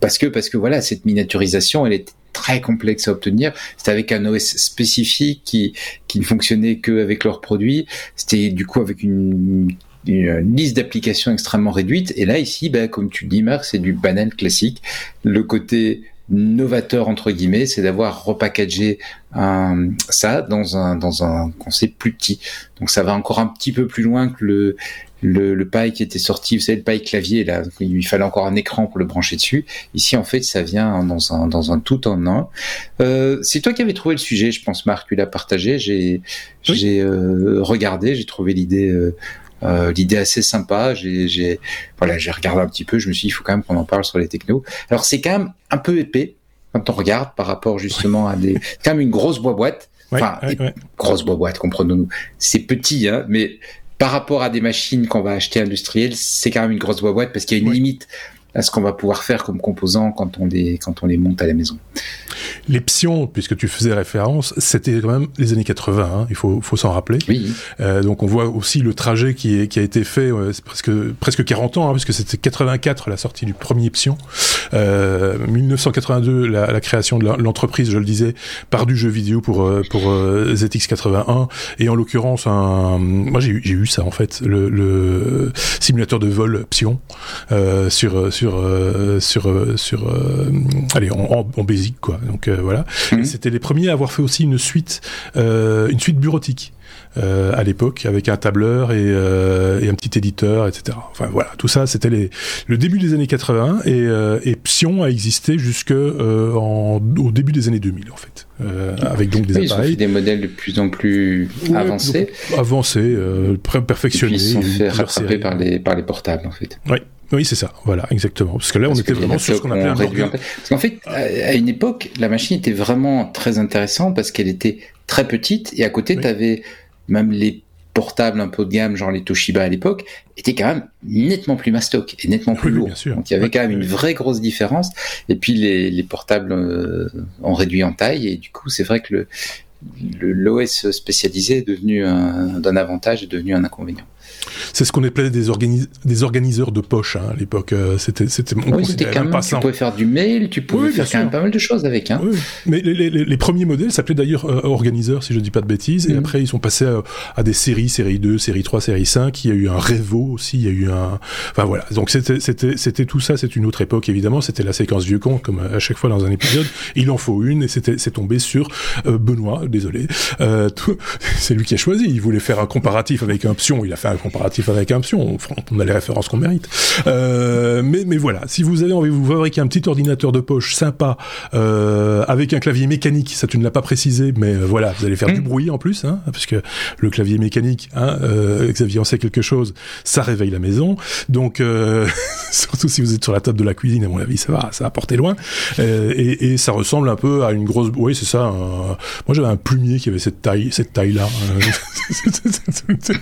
parce que parce que voilà cette miniaturisation elle était très complexe à obtenir. C'était avec un OS spécifique qui, qui ne fonctionnait qu'avec leurs produits. C'était du coup avec une, une liste d'applications extrêmement réduite. Et là, ici, bah, comme tu dis, Marc, c'est du banal classique. Le côté novateur entre guillemets, c'est d'avoir repackagé un, ça dans un dans un concept plus petit. Donc ça va encore un petit peu plus loin que le le, le paille qui était sorti, vous savez, le paille clavier, là, il fallait encore un écran pour le brancher dessus. Ici, en fait, ça vient dans un, dans un tout en un. Euh, c'est toi qui avais trouvé le sujet, je pense, Marc, tu l'as partagé. J'ai, oui. j'ai euh, regardé, j'ai trouvé l'idée. Euh, euh, l'idée assez sympa. J'ai, voilà, j'ai regardé un petit peu. Je me suis dit, il faut quand même qu'on en parle sur les technos. Alors, c'est quand même un peu épais quand on regarde par rapport justement à des, c'est quand même une grosse boîte. Enfin, ouais, ouais, grosse boîte, comprenons-nous. C'est petit, hein, mais par rapport à des machines qu'on va acheter industrielles, c'est quand même une grosse boîte parce qu'il y a une limite à ce qu'on va pouvoir faire comme composants quand on les quand on les monte à la maison. Les pions, puisque tu faisais référence, c'était quand même les années 80. Hein, il faut faut s'en rappeler. Oui. Euh, donc on voit aussi le trajet qui est qui a été fait euh, presque presque 40 ans, hein, puisque c'était 84 la sortie du premier pion, euh, 1982 la, la, création de l'entreprise, je le disais, par du jeu vidéo pour pour euh, ZX 81 et en l'occurrence un moi j'ai eu j'ai eu ça en fait le, le simulateur de vol pion euh, sur sur sur sur, sur allez en, en, en basic quoi. Donc euh, voilà. Mmh. c'était les premiers à avoir fait aussi une suite euh, une suite bureautique euh, à l'époque avec un tableur et, euh, et, un petit éditeur, etc. Enfin voilà, tout ça c'était les, le début des années 80 et, euh, et Psion a existé jusque euh, en, au début des années 2000 en fait, euh, avec donc des oui, appareils. Ils ont fait des modèles de plus en plus ouais, avancés, avancés, perfectionnés. Et puis ils sont fait rattraper par les par les portables en fait. Oui. Oui, c'est ça. Voilà, exactement. Parce que là, Parce on était vraiment sur ce qu'on appelait un. Parce qu'en fait, à une époque, la machine était vraiment très intéressante parce qu'elle était très petite et à côté, oui. tu avais même les portables un peu de gamme, genre les Toshiba à l'époque, étaient quand même nettement plus mastoc et nettement plus oui, lourds. Donc il y avait quand même une vraie grosse différence. Et puis les, les portables euh, ont réduit en taille et du coup c'est vrai que le l'OS spécialisé est devenu d'un avantage et devenu un inconvénient. C'est ce qu'on appelait des, organi des, organiseurs de poche hein, à l'époque. Euh, c'était, c'était, oui, c'était quand même, pas tu pouvais faire du mail, tu pouvais oui, faire quand même pas mal de choses avec. Hein. Oui. Mais les, les, les, premiers modèles s'appelaient d'ailleurs euh, organiseurs, si je ne dis pas de bêtises, et après ils sont passés à, à, des séries, série 2, série 3, série 5. Il y a eu un Revo aussi, il y a eu un. Enfin voilà. Donc c'était, c'était, c'était tout ça. C'est une autre époque évidemment. C'était la séquence vieux con, comme à chaque fois dans un épisode. Il en faut une, et c'était, c'est tombé sur euh, Benoît. Désolé. Euh, c'est lui qui a choisi. Il voulait faire un comparatif avec un pion. Il a fait un comparatif avec un pion. On, on a les références qu'on mérite. Euh, mais, mais voilà, si vous avez envie de vous fabriquer un petit ordinateur de poche sympa euh, avec un clavier mécanique, ça tu ne l'as pas précisé, mais euh, voilà, vous allez faire mmh. du bruit en plus, hein, parce que le clavier mécanique, hein, euh, Xavier en sait quelque chose, ça réveille la maison. Donc euh, surtout si vous êtes sur la table de la cuisine, à mon avis, ça va, ça va porter loin. Euh, et, et, ça ressemble un peu à une grosse, oui c'est ça. Un... moi j'avais un plumier qui avait cette taille, cette taille là.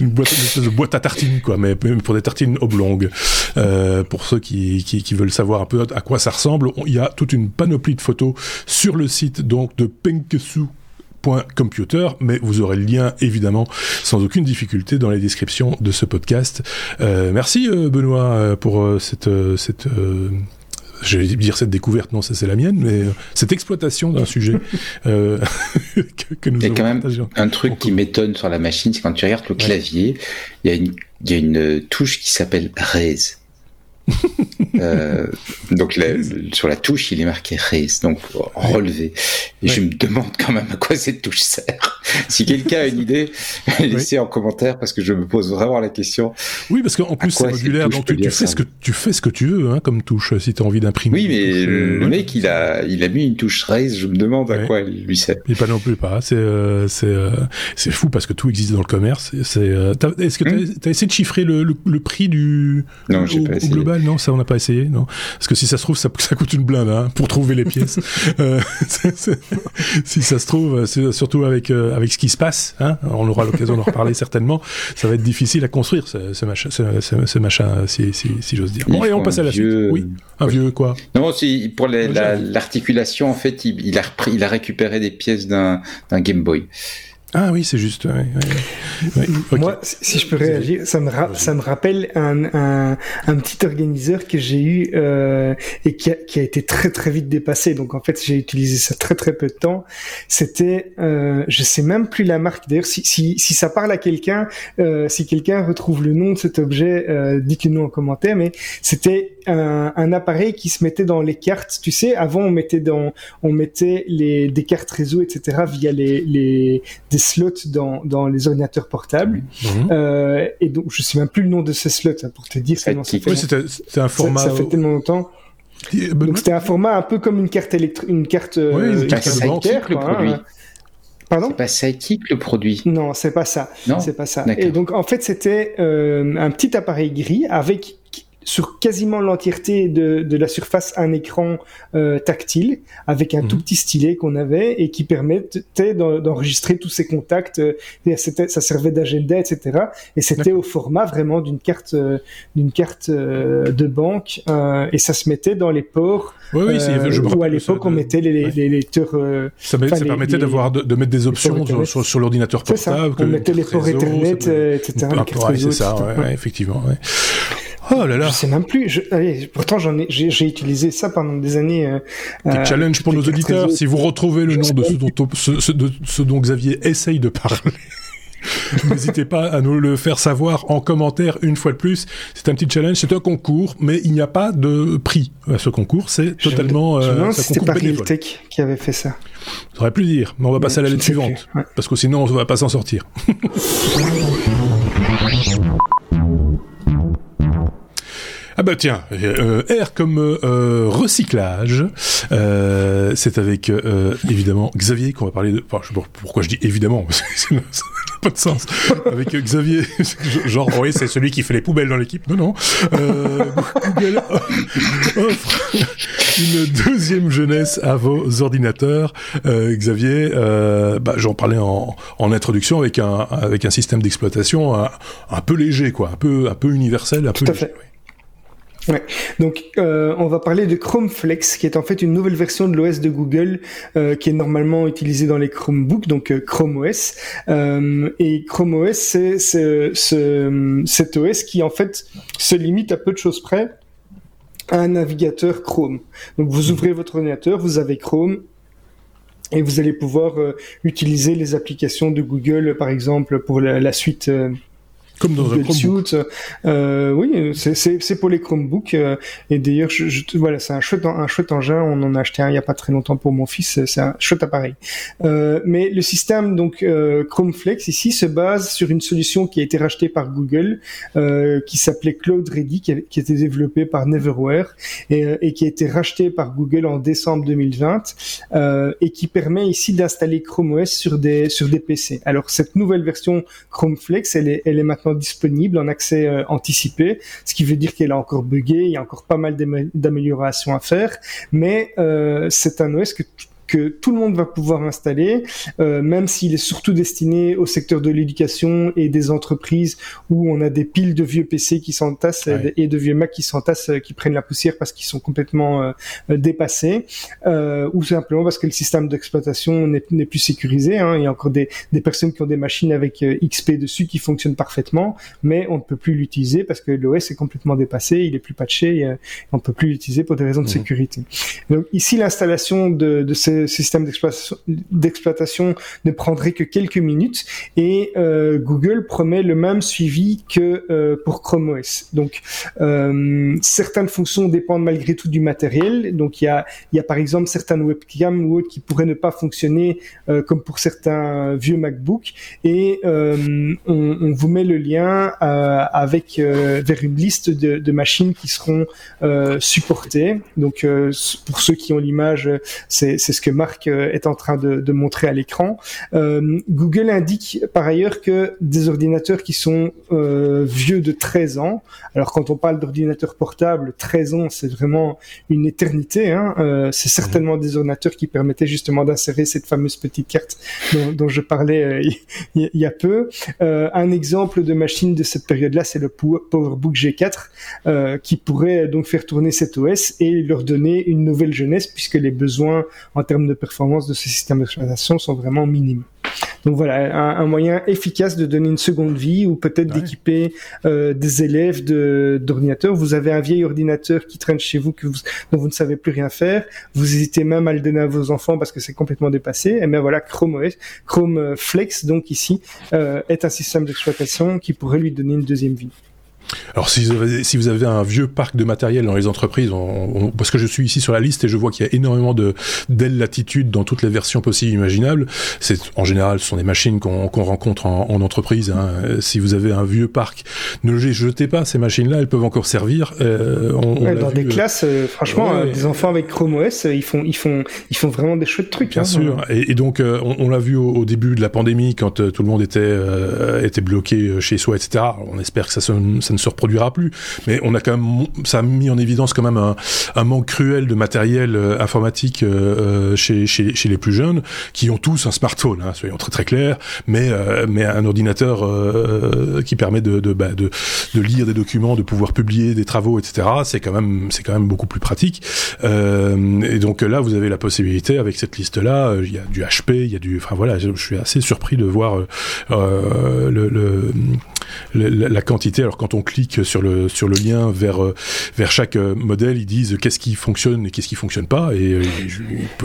une boîte, de boîte à tartines, quoi, mais pour des tartines oblongues. Euh, pour ceux qui, qui, veulent savoir un peu à quoi ça ressemble, il y a toute une panoplie de photos sur le site donc de Penkesu Computer, mais vous aurez le lien évidemment sans aucune difficulté dans les descriptions de ce podcast. Euh, merci euh, Benoît pour cette cette je vais dire cette découverte, non, ça c'est la mienne, mais cette exploitation d'un sujet que, que, nous Il y a quand même un truc qui m'étonne sur la machine, c'est quand tu regardes le clavier, il y a une, il y a une touche qui s'appelle raise. Euh, donc sur la touche, il est marqué raise, donc relevé. Et je me demande quand même à quoi cette touche sert. si quelqu'un a une idée, laissez en commentaire parce que je me pose vraiment la question. Oui, parce qu'en plus c'est modulaire, donc tu, fais ce que tu fais ce que tu veux hein, comme touche si tu as envie d'imprimer. Oui, mais le, mec il a il a mis une touche raise, je me demande à quoi il lui sert. Et pas non plus pas. C'est euh, c'est euh, c'est fou parce que tout existe dans le commerce. C'est est-ce que tu as, hmm. essayé de chiffrer le, le, prix du non, j'ai pas essayé. global? Non, ça on n'a pas essayé, non Parce que si ça se trouve, ça, ça coûte une blinde hein, pour trouver les pièces. euh, si ça se trouve, surtout avec euh, avec ce qui se passe, hein, on aura l'occasion d'en reparler certainement. Ça va être difficile à construire ce, ce machin, ce, ce, machin, si, si, si j'ose dire. Bon, et on passe à la suite. Oui, un vieux quoi? Non, si pour l'articulation, en fait, il, il, a repris, il a récupéré des pièces d'un Game Boy. Ah oui, c'est juste. Moi, si je peux réagir, ça me, ça me rappelle un, un, un, petit organiseur que j'ai eu euh, et qui a, qui a, été très très vite dépassé. Donc en fait, j'ai utilisé ça très très peu de temps. C'était, euh, je sais même plus la marque. D'ailleurs, si, si, si, ça parle à quelqu'un, euh, si quelqu'un retrouve le nom de cet objet, euh, dites-le nous en commentaire. Mais c'était un, un, appareil qui se mettait dans les cartes. Tu sais, avant on mettait dans, on mettait les des cartes réseau, etc. via les, les des slots dans, dans les ordinateurs portables. Mhm. Euh, et donc, je sais même plus le nom de ces slots, hein, pour te dire. Oui, c'était un format. Ça, fait tellement longtemps. Donc c'était un format un peu comme une carte électrique, une carte. Oui, une euh, carte bancaire, le produit. Hein. Pardon C'est pas Psychic le produit. Non, c'est pas ça. Non, c'est pas ça. Et donc en fait c'était euh, un petit appareil gris avec sur quasiment l'entièreté de, de, la surface un écran euh, tactile avec un tout mhm. petit stylet qu'on avait et qui permettait d'enregistrer tous ces contacts. Euh, et ça servait d'agenda, etc. Et c'était au format vraiment d'une carte, euh, d'une carte de banque et ça se mettait dans les ports. Oui, oui, je où à l'époque on mettait les, les, lecteurs. ça, ça permettait d'avoir de, mettre des options sur, sur, l'ordinateur portable. Ça. On mettait les ports Ethernet, etc. c'est ça, ouais, effectivement. Oh là là. Je sais même plus. Je, allez, pourtant, j'en ai, j'ai, utilisé ça pendant des années. Euh, des euh, challenge pour nos auditeurs. Si vous retrouvez le nom de ce, dont, ce, de ce dont Xavier essaye de parler. N'hésitez pas à nous le faire savoir en commentaire une fois de plus. C'est un petit challenge, c'est un concours, mais il n'y a pas de prix à ce concours. C'est totalement. Je euh, c'était pas Tech qui avait fait ça. Ça aurait pu dire, mais on va passer à la lettre suivante, parce que sinon on ne va pas s'en sortir. Ah bah tiens, euh, R comme euh, recyclage, euh, c'est avec euh, évidemment Xavier qu'on va parler de. Enfin, je sais pas pourquoi je dis évidemment, parce que ça n'a pas de sens. Avec Xavier, genre oui, c'est celui qui fait les poubelles dans l'équipe. Non, non. Google offre une deuxième jeunesse à vos ordinateurs. Xavier, bah, j'en parlais en, en, introduction avec un avec un système d'exploitation un, un, peu léger, quoi, un peu un peu universel, un Tout peu. À fait. Donc, euh, on va parler de Chrome Flex, qui est en fait une nouvelle version de l'OS de Google, euh, qui est normalement utilisée dans les Chromebooks, donc euh, Chrome OS. Et Chrome OS, c'est ce, cet OS qui en fait se limite à peu de choses près à un navigateur Chrome. Donc, vous ouvrez votre ordinateur, vous avez Chrome, et vous allez pouvoir utiliser les applications de Google, par exemple, pour la suite comme dans un Chromebook. Euh, oui, c'est pour les Chromebooks. Euh, et d'ailleurs, je, je, voilà, c'est un chouette, un chouette engin. On en a acheté un il y a pas très longtemps pour mon fils. C'est un chouette appareil. Euh, mais le système donc euh, ChromeFlex ici se base sur une solution qui a été rachetée par Google, euh, qui s'appelait Cloud Ready, qui, a, qui été développée par Neverware et, et, qui a été rachetée par Google en décembre 2020 et qui permet ici d'installer Chrome OS sur des sur des PC. Alors cette nouvelle version ChromeFlex, elle est elle est maintenant disponible en accès euh, anticipé, ce qui veut dire qu'elle est encore buggée, il y a encore pas mal d'améliorations à faire, mais euh, c'est un OS que que tout le monde va pouvoir installer, même s'il est surtout destiné au secteur de l'éducation et des entreprises où on a des piles de vieux PC qui s'entassent et de vieux Mac qui s'entassent, qui prennent la poussière parce qu'ils sont complètement dépassés, ou simplement parce que le système d'exploitation n'est plus sécurisé. Hein. Il y a encore des, des personnes qui ont des machines avec XP dessus qui fonctionnent parfaitement, mais on ne peut plus l'utiliser parce que l'OS est complètement dépassé, il est plus patché, et on ne peut plus l'utiliser pour des raisons de mmh. sécurité. Donc ici, l'installation de, de ce système d'exploitation ne prendrait que quelques minutes et euh, Google promet le même suivi que euh, pour Chrome OS. Donc euh, certaines fonctions dépendent malgré tout du matériel. Donc il y a, par exemple certaines webcams ou autres qui pourraient ne pas fonctionner comme pour certains vieux MacBook et on, vous met le lien avec vers une liste de machines qui seront supportées. Donc pour ceux qui ont l'image, c'est ce que Marc est en train de, de montrer à l'écran. Google indique par ailleurs que des ordinateurs qui sont euh, vieux de 13 ans, alors quand on parle d'ordinateurs portables, 13 ans c'est vraiment une éternité, hein, euh, c'est certainement des ordinateurs qui permettaient justement d'insérer cette fameuse petite carte dont, je parlais euh, il y, a peu. un exemple de machine de cette période-là, c'est le PowerBook G4 qui pourrait donc faire tourner cet OS et leur donner une nouvelle jeunesse puisque les besoins en termes de performance de ce système d'exploitation sont vraiment minimes. Donc voilà, un, moyen efficace de donner une seconde vie ou peut-être d'équiper euh, des élèves d'ordinateurs. Vous avez un vieil ordinateur qui traîne chez vous que vous, dont vous ne savez plus rien faire. Vous hésitez même à le donner à vos enfants parce que c'est complètement dépassé. Et bien voilà, Chrome OS, Chrome euh, Flex donc ici euh, est un système d'exploitation qui pourrait lui donner une deuxième vie. Alors si vous, avez, si vous avez un vieux parc de matériel dans les entreprises, parce que je suis ici sur la liste et je vois qu'il y a énormément de d'ailes latitude dans toutes les versions possibles imaginables. C'est en général ce sont des machines qu'on rencontre en, en entreprise. Hein. Si vous avez un vieux parc, ne les jetez pas. Ces machines-là, elles peuvent encore servir. Euh, on, dans des euh, classes, euh, franchement, euh, des enfants avec Chrome OS, ils font ils font ils font vraiment des chouettes trucs. Bien hein. sûr. Et, et, donc on, on l'a vu au, au, début de la pandémie quand tout le monde était était bloqué chez soi, etc. On espère que ça, ça ne se reproduira plus. Mais on a quand même, ça a mis en évidence quand même un, manque cruel de matériel euh, informatique euh, euh, chez, les plus jeunes, qui ont tous un smartphone, hein, soyons très très clairs, mais un ordinateur qui permet bah, de lire des documents, de pouvoir publier des travaux, etc. C'est quand même c'est quand même beaucoup plus pratique. et donc là, vous avez la possibilité avec cette liste-là, il y a du HP, il y a du, enfin voilà, je, suis assez surpris de voir le, la quantité. Alors quand on clique sur le sur le lien vers euh, vers chaque euh, modèle, ils disent qu'est-ce qui fonctionne et qu'est-ce qui fonctionne pas. Et, euh,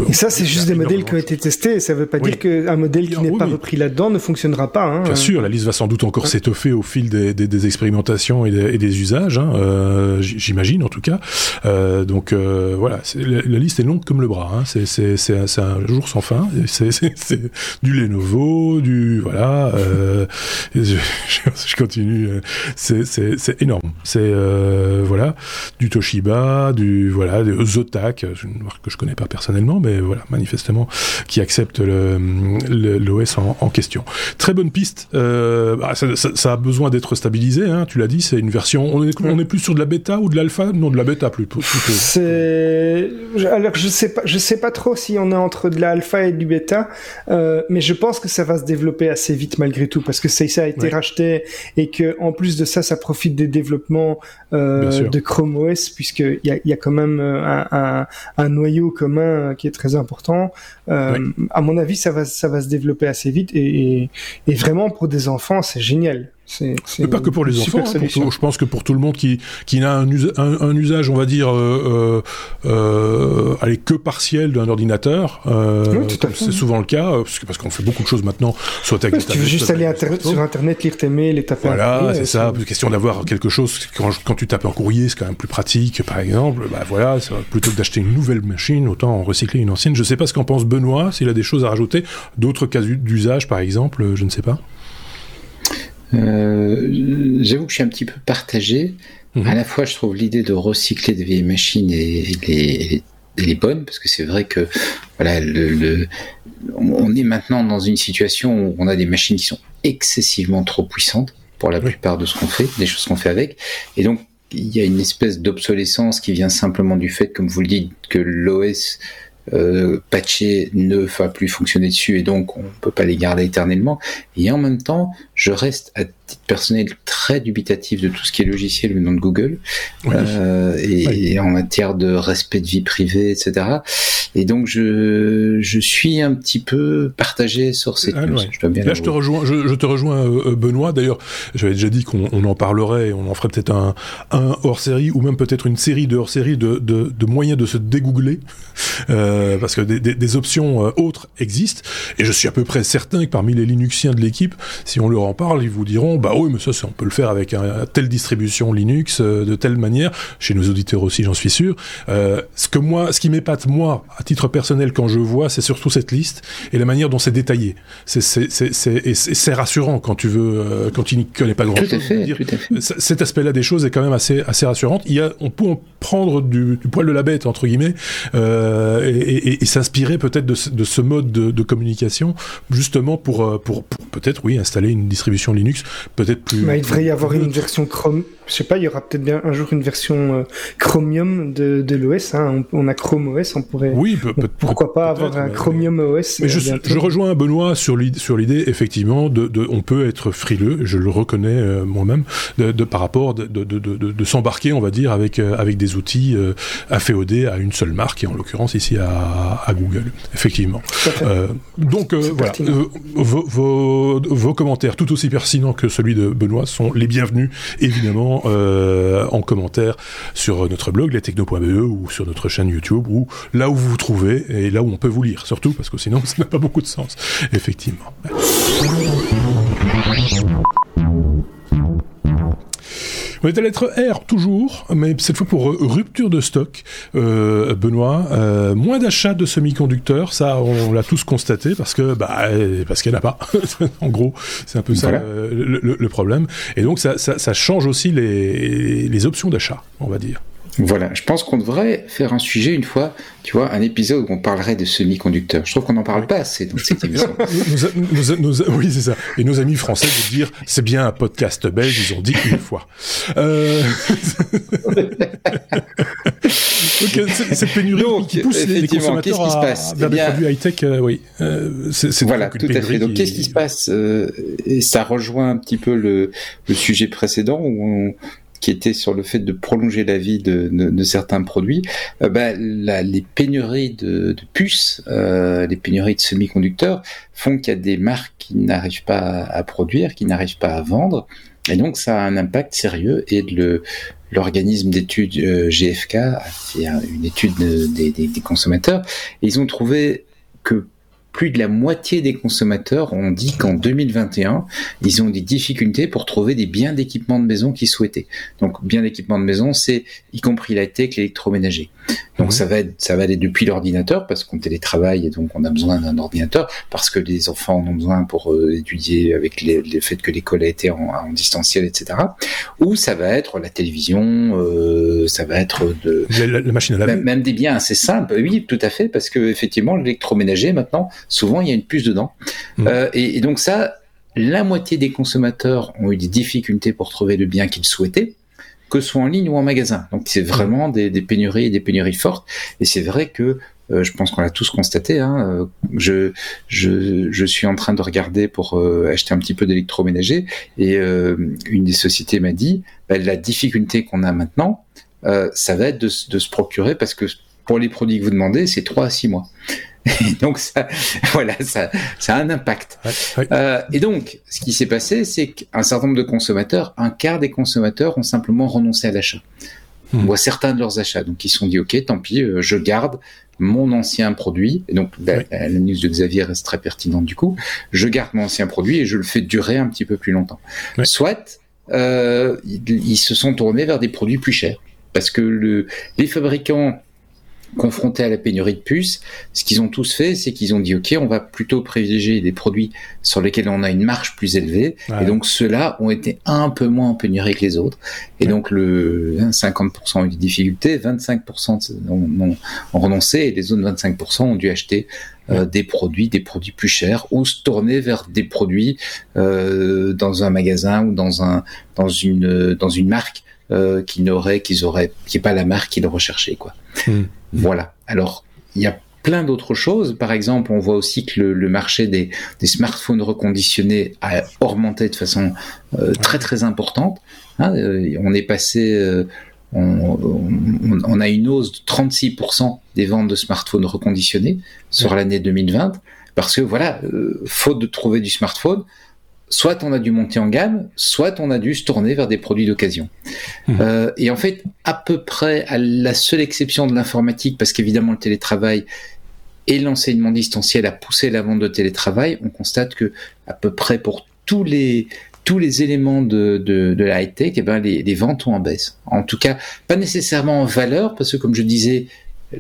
et ça, c'est juste des modèles qui ont été testés. Ça veut pas dire qu'un modèle qui n'est pas repris là-dedans ne fonctionnera pas. Hein. Bien sûr, la liste va sans doute encore s'étoffer au fil des, des, des expérimentations et des, et des usages. Hein, euh, J'imagine en tout cas. Euh, donc euh, voilà, la, la, liste est longue comme le bras. Hein. C'est un jour sans fin. C'est du Lenovo, du voilà. je, je, continue. C'est c'est énorme. C'est euh, voilà du Toshiba, du voilà de Zotac, une marque que je connais pas personnellement, mais voilà manifestement qui accepte l'OS en, en, question. Très bonne piste. Euh, bah, ça, ça, ça, a besoin d'être stabilisé. Hein, tu l'as dit, c'est une version. On est, on est plus sur de la bêta ou de l'alpha? Non, de la bêta plutôt. C'est alors je sais pas, je sais pas trop si on est entre de l'alpha et du bêta, euh, mais je pense que ça va se développer assez vite malgré tout parce que ça, ça a été racheté et que en plus de ça, ça profite des développement euh, de Chrome OS, puisqu'il y a, y a quand même euh, un, un, un, noyau commun qui est très important. Euh, À mon avis, ça va, ça va se développer assez vite et, et, et vraiment pour des enfants, c'est génial. C'est pas que pour les enfants. Hein, pour je pense que pour tout le monde qui qui a un, un, usage, on va dire, euh, euh, euh allez, que partiel d'un ordinateur, euh, c'est souvent le cas, parce qu'on fait beaucoup de choses maintenant, soit avec. tu veux juste aller sur internet, lire tes mails et taper. Voilà, c'est ça. Question d'avoir quelque chose quand, quand tu tapes un courrier, c'est quand même plus pratique, par exemple. Bah voilà, plutôt que d'acheter une nouvelle machine, autant en recycler une ancienne. Je sais pas ce qu'en pense Benoît, s'il a des choses à rajouter, d'autres cas d'usage, par exemple, je ne sais pas. Euh, j'avoue que je suis un petit peu partagé. Mhm. À la fois, je trouve l'idée de recycler des vieilles machines et, les, les, bonnes, parce que c'est vrai que voilà, le, on est maintenant dans une situation où on a des machines qui sont excessivement trop puissantes pour la plupart de ce qu'on fait, des choses qu'on fait avec, et donc il y a une espèce d'obsolescence qui vient simplement du fait, comme vous le dites, que l'OS euh, ne va plus fonctionner dessus et donc on peut pas les garder éternellement. Et en même temps, je reste à titre personnel très dubitatif de tout ce qui est logiciel nom de Google euh, et, en matière de respect de vie privée, etc. Et donc je, je suis un petit peu partagé sur ces ah, Je Là, je te rejoins, je, te rejoins, euh, Benoît. D'ailleurs, j'avais déjà dit qu'on en parlerait, on en ferait peut-être un, un hors série ou même peut-être une série de hors série de, de, de moyens de se dégoogler, euh, parce que des, des, des options autres existent. Et je suis à peu près certain que parmi les Linuxiens de l'équipe, si on leur en parle, ils vous diront bah oui, mais ça, on peut le faire avec un, telle distribution Linux euh, de telle manière. Chez nos auditeurs aussi, j'en suis sûr. Euh, ce que moi, ce qui m'épate moi, à titre personnel, quand je vois, c'est surtout cette liste et la manière dont c'est détaillé. C'est rassurant quand tu veux, euh, quand tu n'y connais pas grand chose. Cet aspect-là des choses est quand même assez assez rassurant. Il y a, on peut en prendre du, du poil de la bête entre guillemets euh, et, et, et s'inspirer peut-être de, de, ce mode de, de communication justement pour, euh, pour, pour peut-être oui installer une distribution Linux peut-être plus. il devrait y avoir une version Chrome. Je sais pas, il y aura peut-être bien un jour une version euh, Chromium de, de l'OS. Hein. On, a Chrome OS, on pourrait. Oui, pourquoi pas avoir un Chromium OS. Mais je, je, rejoins Benoît sur l'idée effectivement de, de, on peut être frileux, je le reconnais euh, moi-même, de, de, par rapport de, s'embarquer, on va dire, avec avec des outils euh, afféodés à une seule marque et en l'occurrence ici à, à Google, effectivement. donc voilà, vos, vos, vos commentaires tout aussi pertinents que celui de Benoît sont les bienvenus, évidemment, euh, en commentaire sur notre blog, lestechno.be, ou sur notre chaîne YouTube, ou là où vous vous trouvez, et là où on peut vous lire, surtout, parce que sinon, ça n'a pas beaucoup de sens, effectivement. On est à lettre R toujours, mais cette fois pour euh, rupture de stock. Euh, Benoît, euh, moins d'achats de semi-conducteurs, ça on l'a tous constaté parce que bah parce qu'il n'y en a pas. en gros, c'est un peu ça le, le, problème. Et donc ça, ça, ça change aussi les, les options d'achat, on va dire. Voilà, je pense qu'on devrait faire un sujet une fois, tu vois, un épisode où on parlerait de semi-conducteurs. Je trouve qu'on n'en parle pas assez dans cette émission. oui, c'est ça. Et nos amis français vont dire, c'est bien un podcast belge, ils ont dit une fois. Euh... Donc, cette pénurie Donc, qui pousse les consommateurs qui se passe? vers eh des produits high-tech, euh, oui. Euh, c'est voilà, tout à fait. Donc, qu'est-ce qui se passe? Et ça rejoint un petit peu le, le sujet précédent où on qui était sur le fait de prolonger la vie de, de, de certains produits, euh, bah, les pénuries de, de puces, euh, les pénuries de semi-conducteurs font qu'il y a des marques qui n'arrivent pas à, produire, qui n'arrivent pas à vendre, et donc ça a un impact sérieux. Et le l'organisme d'études GFK a fait une étude des, consommateurs, ils ont trouvé que plus de la moitié des consommateurs ont dit qu'en 2021, ils ont des difficultés pour trouver des biens d'équipement de maison qu'ils souhaitaient. Donc, biens d'équipement de maison, c'est y compris la tech, l'électroménager. Donc, mhm. ça va être, ça va aller depuis l'ordinateur parce qu'on télétravaille et donc on a besoin d'un ordinateur parce que les enfants en ont besoin pour euh, étudier avec les, le fait que l'école a été en, en, distanciel, etc. Ou ça va être la télévision, euh, ça va être de la, machine à laver, même, même, des biens assez simples. Oui, tout à fait, parce que effectivement, l'électroménager maintenant souvent il y a une puce dedans. Mmh. Euh, et, donc ça, la moitié des consommateurs ont eu des difficultés pour trouver le bien qu'ils souhaitaient que ce soit en ligne ou en magasin. Donc c'est vraiment des, des pénuries, des pénuries fortes. Et c'est vrai que euh, je pense qu'on l'a tous constaté. Hein, euh, je, je, je, suis en train de regarder pour euh, acheter un petit peu d'électroménager et une des sociétés m'a dit bah, la difficulté qu'on a maintenant, ça va être de, de, se procurer parce que pour les produits que vous demandez, c'est 3 à 6 mois. donc ça, voilà, ça, ça a un impact. Euh, et donc, ce qui s'est passé, c'est qu'un certain nombre de consommateurs, un quart des consommateurs ont simplement renoncé à l'achat. On hmm. voit certains de leurs achats, donc ils se sont dit ok, tant pis, euh, je garde mon ancien produit. Et donc la, news de Xavier reste très pertinente du coup. Je garde mon ancien produit et je le fais durer un petit peu plus longtemps. Soit euh, ils, se sont tournés vers des produits plus chers parce que le, les fabricants confrontés à la pénurie de puces, ce qu'ils ont tous fait, c'est qu'ils ont dit OK, on va plutôt privilégier des produits sur lesquels on a une marge plus élevée, et donc ceux-là ont été un peu moins en pénurie que les autres. Et donc le 50% hein, ont eu des difficultés, 25% ont, ont, renoncé, et les autres 25% ont dû acheter euh, des produits, des produits plus chers, ou se tourner vers des produits euh, dans un magasin ou dans un dans une dans une marque euh, qui n'aurait qu'ils auraient qui est pas la marque qu'ils recherchaient quoi. Hmm. Voilà. Alors, il y a plein d'autres choses. Par exemple, on voit aussi que le, marché des, smartphones reconditionnés a augmenté de façon euh, très très importante. Hein. Euh, on est passé, euh, on, a une hausse de 36% des ventes de smartphones reconditionnés sur l'année 2020, parce que voilà, faute de trouver du smartphone, soit on a dû monter en gamme, soit on a dû se tourner vers des produits d'occasion. Mmh. Euh, et en fait, à peu près, à la seule exception de l'informatique, parce qu'évidemment le télétravail et l'enseignement distanciel a poussé la vente de télétravail, on constate que à peu près pour tous les tous les éléments de, de, de la high-tech, eh ben les, les ventes ont en baisse. En tout cas, pas nécessairement en valeur, parce que comme je disais,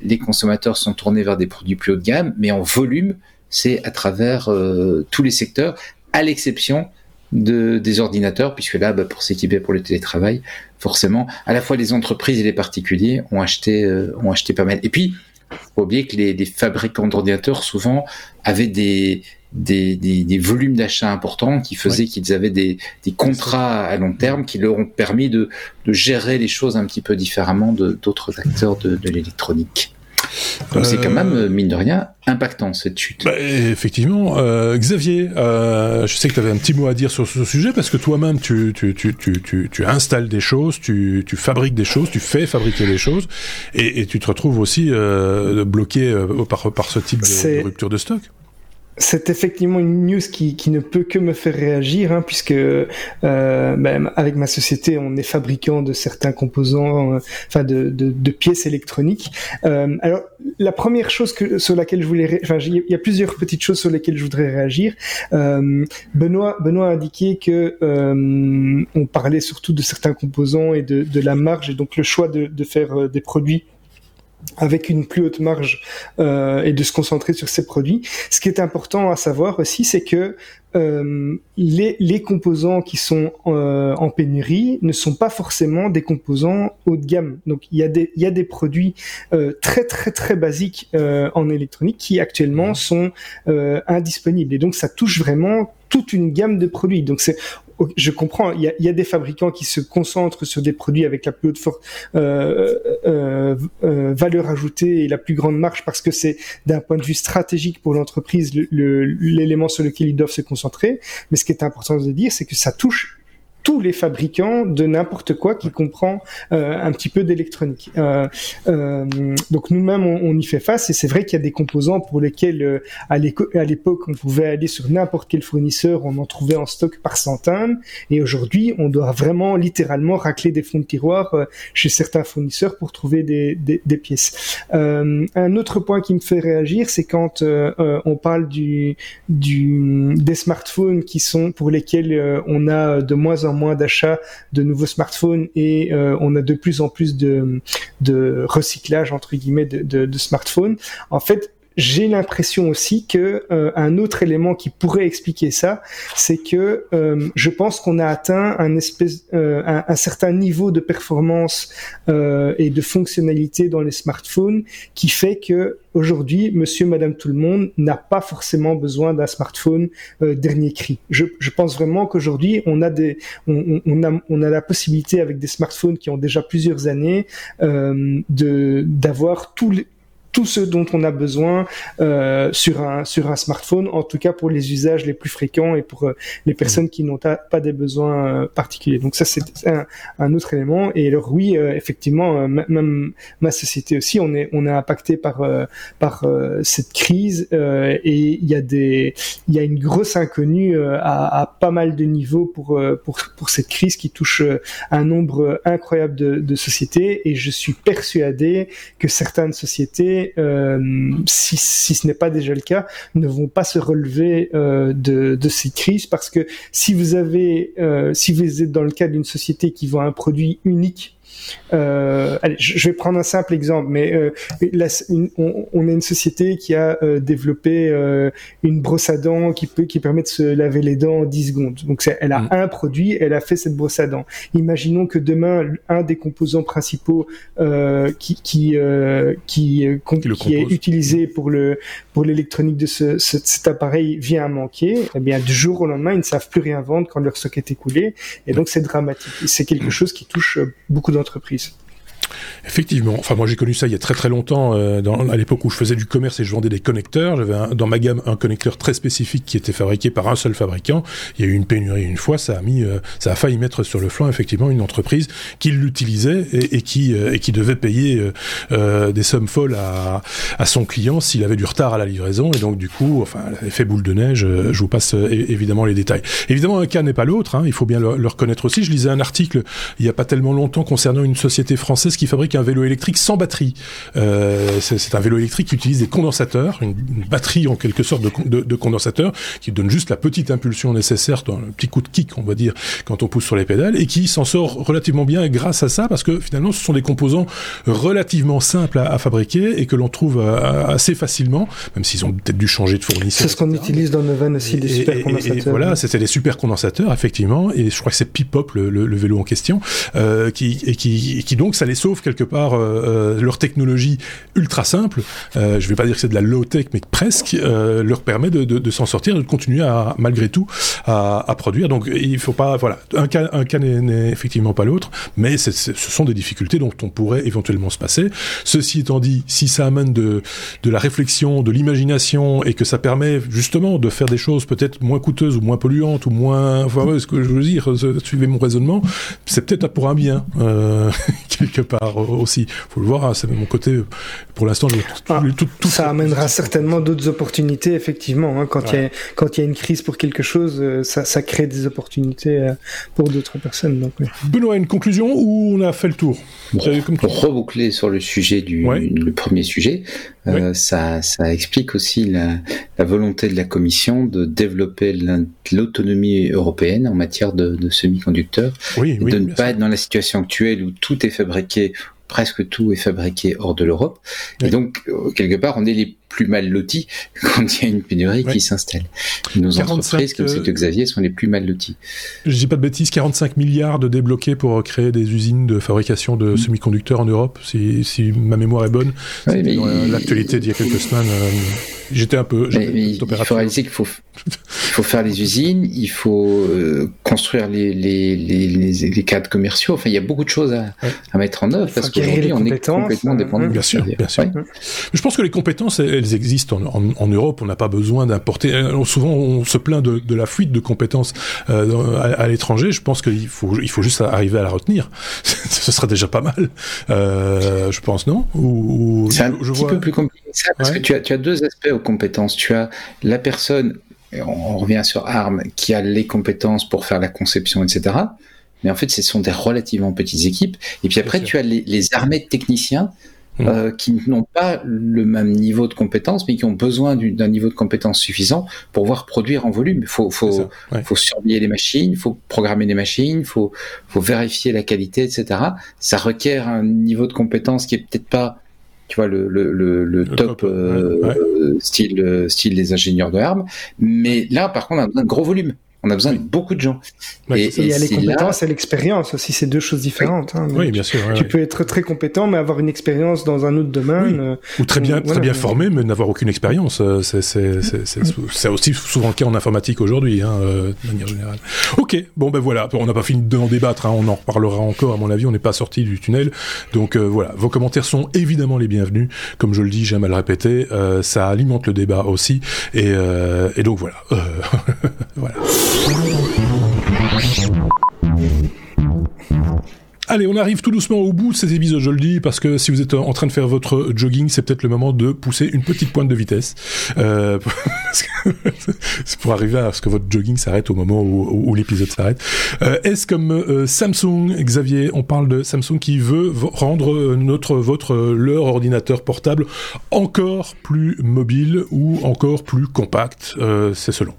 les consommateurs sont tournés vers des produits plus haut de gamme, mais en volume, c'est à travers euh, tous les secteurs, à l'exception de, des ordinateurs, puisque là, bah, pour s'équiper pour le télétravail, forcément, à la fois les entreprises et les particuliers ont acheté, euh, ont acheté pas mal. Et puis, faut oublier que les, les fabricants d'ordinateurs souvent avaient des, des, des, des volumes d'achats importants qui faisaient qu'ils avaient des, des, contrats à long terme qui leur ont permis de, de gérer les choses un petit peu différemment de d'autres acteurs de, de l'électronique. Donc c'est quand même, euh, mine de rien, impactant cette chute. Bah, effectivement. Euh, Xavier, euh, je sais que tu avais un petit mot à dire sur ce sujet parce que toi-même, tu, tu, tu, tu, tu, installes des choses, tu, tu fabriques des choses, tu fais fabriquer des choses et, et tu te retrouves aussi euh, bloqué euh, par, par ce type de, de rupture de stock. C'est effectivement une news qui, qui, ne peut que me faire réagir, hein, puisque euh, ben, avec ma société, on est fabricant de certains composants, euh, enfin de, de, de, pièces électroniques. Euh, alors, la première chose que, sur laquelle je voulais, enfin, il y a plusieurs petites choses sur lesquelles je voudrais réagir. Euh, Benoît, Benoît a indiqué que euh, on parlait surtout de certains composants et de, de la marge, et donc le choix de, de faire des produits avec une plus haute marge euh, et de se concentrer sur ces produits. Ce qui est important à savoir aussi, c'est que euh, les, les, composants qui sont euh, en pénurie ne sont pas forcément des composants haut de gamme. Donc il y a des, il y a des produits euh, très très très basiques euh, en électronique qui actuellement sont euh, indisponibles. Et donc ça touche vraiment toute une gamme de produits. Donc c'est je comprends, il y, a, des fabricants qui se concentrent sur des produits avec la plus haute euh, euh, euh, valeur ajoutée et la plus grande marge parce que c'est d'un point de vue stratégique pour l'entreprise l'élément le, sur lequel ils doivent se concentrer. Mais ce qui est important de dire, c'est que ça touche tous les fabricants de n'importe quoi qui comprend euh, un petit peu d'électronique. Euh, euh, donc nous-mêmes, on, y fait face et c'est vrai qu'il y a des composants pour lesquels à l'époque on pouvait aller sur n'importe quel fournisseur, on en trouvait en stock par centaines et aujourd'hui on doit vraiment littéralement racler des fonds de tiroir chez certains fournisseurs pour trouver des, des, pièces. Un autre point qui me fait réagir, c'est quand on parle du, du, des smartphones qui sont pour lesquels on a de moins en moins d'achats de nouveaux smartphones et euh, on a de plus en plus de, de recyclage entre guillemets de, de, de smartphones. En fait, j'ai l'impression aussi que euh, un autre élément qui pourrait expliquer ça, c'est que euh, je pense qu'on a atteint un espèce, euh, un, un, certain niveau de performance euh, et de fonctionnalité dans les smartphones qui fait que aujourd'hui, Monsieur, Madame, tout le monde n'a pas forcément besoin d'un smartphone euh, dernier cri. Je, je pense vraiment qu'aujourd'hui, on a des, on, on, a, on a la possibilité avec des smartphones qui ont déjà plusieurs années de d'avoir tous les tout ce dont on a besoin euh, sur un sur un smartphone, en tout cas pour les usages les plus fréquents et pour euh, les personnes qui n'ont pas des besoins euh, particuliers. Donc ça c'est un, un, autre élément. Et alors oui, euh, effectivement, même ma société aussi, on est on est impacté par par cette crise et il y a des il y a une grosse inconnue à, à, pas mal de niveaux pour pour pour cette crise qui touche un nombre incroyable de, de sociétés et je suis persuadé que certaines sociétés euh, si, ce n'est pas déjà le cas, ne vont pas se relever euh, de, de cette crise parce que si vous avez, euh, si vous êtes dans le cas d'une société qui vend un produit unique euh, allez, je vais prendre un simple exemple, mais euh, on, on, a une société qui a euh, développé euh, une brosse à dents qui peut, qui permet de se laver les dents en 10 secondes. Donc elle a mmh. un produit, elle a fait cette brosse à dents. Imaginons que demain un des composants principaux euh, qui qui qui, qui, est utilisé mmh. pour le pour l'électronique de ce, ce, cet appareil vient à manquer. Eh bien du jour au lendemain, ils ne savent plus rien vendre quand leur stock est écoulé, et donc c'est dramatique. C'est quelque chose qui touche beaucoup d'entreprises. Effectivement. Enfin, moi, j'ai connu ça il y a très très longtemps, euh, dans, à l'époque où je faisais du commerce et je vendais des connecteurs. J'avais dans ma gamme un connecteur très spécifique qui était fabriqué par un seul fabricant. Il y a eu une pénurie une fois, ça a mis, euh, ça a failli mettre sur le flanc effectivement une entreprise qui l'utilisait et, et, qui euh, et qui devait payer des sommes folles à, à son client s'il avait du retard à la livraison. Et donc du coup, enfin, l'effet boule de neige. je vous passe évidemment les détails. Évidemment, un cas n'est pas l'autre. Hein, il faut bien le, le reconnaître aussi. Je lisais un article il y a pas tellement longtemps concernant une société française qui fabrique un vélo électrique sans batterie. Euh, c'est un vélo électrique qui utilise des condensateurs, une, batterie en quelque sorte de, de, de, condensateur qui donne juste la petite impulsion nécessaire, un petit coup de kick, on va dire, quand on pousse sur les pédales, et qui s'en sort relativement bien grâce à ça, parce que finalement, ce sont des composants relativement simples à, à fabriquer et que l'on trouve euh, assez facilement, même s'ils ont peut-être dû changer de fournisseur. C'est ce qu'on utilise dans Noven aussi, des super condensateurs. Et, voilà, c'était des super condensateurs, effectivement, et je crois que c'est Pipop, le, le, le, vélo en question, euh, qui, et qui, qui donc ça les sauve quelque part euh, euh, leur technologie ultra simple, euh, je vais pas dire que c'est de la low tech, mais presque, euh, leur permet de, s'en sortir, de continuer à malgré tout à, produire. Donc il faut pas, voilà, un cas, n'est effectivement pas l'autre, mais ce sont des difficultés dont on pourrait éventuellement se passer. Ceci étant dit, si ça amène de, la réflexion, de l'imagination et que ça permet justement de faire des choses peut-être moins coûteuses ou moins polluantes ou moins, enfin, ce que je veux dire, suivez mon raisonnement, c'est peut-être pour un bien euh, quelque part aussi. Faut le voir, hein, c'est mon côté. Pour l'instant, ah, tout, tout, ça amènera certainement d'autres opportunités, effectivement. Hein, quand il ouais. y a quand il y a une crise pour quelque chose, euh, ça, ça crée des opportunités euh, pour d'autres personnes. Donc, oui. Benoît, une conclusion ou on a fait le tour? Bon, Pour reboucler sur le sujet du ouais. le premier sujet, euh, ça, ça explique aussi la, la, volonté de la Commission de développer l'autonomie européenne en matière de, de semi-conducteurs, oui, oui, de ne pas sûr. être dans la situation actuelle où tout est fabriqué presque tout est fabriqué hors de l'Europe. Oui. Et donc, euh, quelque part, on est les plus mal lotis quand il y a une pénurie oui. qui s'installe. Nos 45, entreprises, comme c'est que Xavier, sont les plus mal lotis. Je dis pas de bêtises, 45 milliards de débloqués pour créer des usines de fabrication de mmh. semi-conducteurs en Europe, si, si, ma mémoire est bonne. Oui, mais il... l'actualité d'il y a quelques semaines. Euh, J'étais un peu. Mais, mais il faut réaliser qu'il faut, faut faire les usines, il faut euh, construire les, les, les, les, les cadres commerciaux. Enfin, il y a beaucoup de choses à, ouais. à mettre en œuvre parce qu'aujourd'hui, on est complètement dépendant. Bien sûr, bien sûr. Ouais. Je pense que les compétences, elles existent en, en, en Europe. On n'a pas besoin d'importer. Euh, souvent, on se plaint de, de, la fuite de compétences euh, à, à l'étranger. Je pense qu'il faut, il faut juste arriver à la retenir. Ce sera déjà pas mal. Euh, je pense, non? Ou, C'est un je petit vois... peu plus compliqué ça parce ouais. que tu as, tu as deux aspects aux compétences. Tu as la personne, on revient sur ARM, qui a les compétences pour faire la conception, etc. Mais en fait, ce sont des relativement petites équipes. Et puis après, tu as les, les armées de techniciens Mmh. Euh, qui n'ont pas le même niveau de compétence, mais qui ont besoin d'un niveau de compétence suffisant pour pouvoir produire en volume. Il faut, faut, ouais. faut surveiller les machines, il faut programmer les machines, il faut, faut vérifier la qualité, etc. Ça requiert un niveau de compétence qui est peut-être pas tu vois le le le, le, top, top euh, ouais, ouais. style style des ingénieurs de armes mais là par contre on a besoin de gros volume on a besoin de beaucoup de gens. Ouais, et, il y a les compétences là... et l'expérience aussi, c'est deux choses différentes. Hein. Oui, bien sûr. Ouais, tu ouais. peux être très compétent, mais avoir une expérience dans un autre domaine. Oui. Ou très bien, très bien formé, mais n'avoir aucune expérience. Euh, c'est aussi souvent le cas en informatique aujourd'hui, hein, euh, de manière générale. Ok, bon ben voilà, on n'a pas fini d'en débattre, hein, on en reparlera encore, à mon avis, on n'est pas sorti du tunnel. Donc euh, voilà, vos commentaires sont évidemment les bienvenus. Comme je le dis, j'aime à le répéter, euh, ça alimente le débat aussi. Et, euh, et donc voilà. voilà. Allez, on arrive tout doucement au bout de ces épisodes, je le dis, parce que si vous êtes en train de faire votre jogging, c'est peut-être le moment de pousser une petite pointe de vitesse. Euh, c'est pour arriver à ce que votre jogging s'arrête au moment où, l'épisode s'arrête. Euh, Est-ce comme euh, Samsung, Xavier, on parle de Samsung qui veut rendre notre, votre, leur ordinateur portable encore plus mobile ou encore plus compact euh, C'est selon.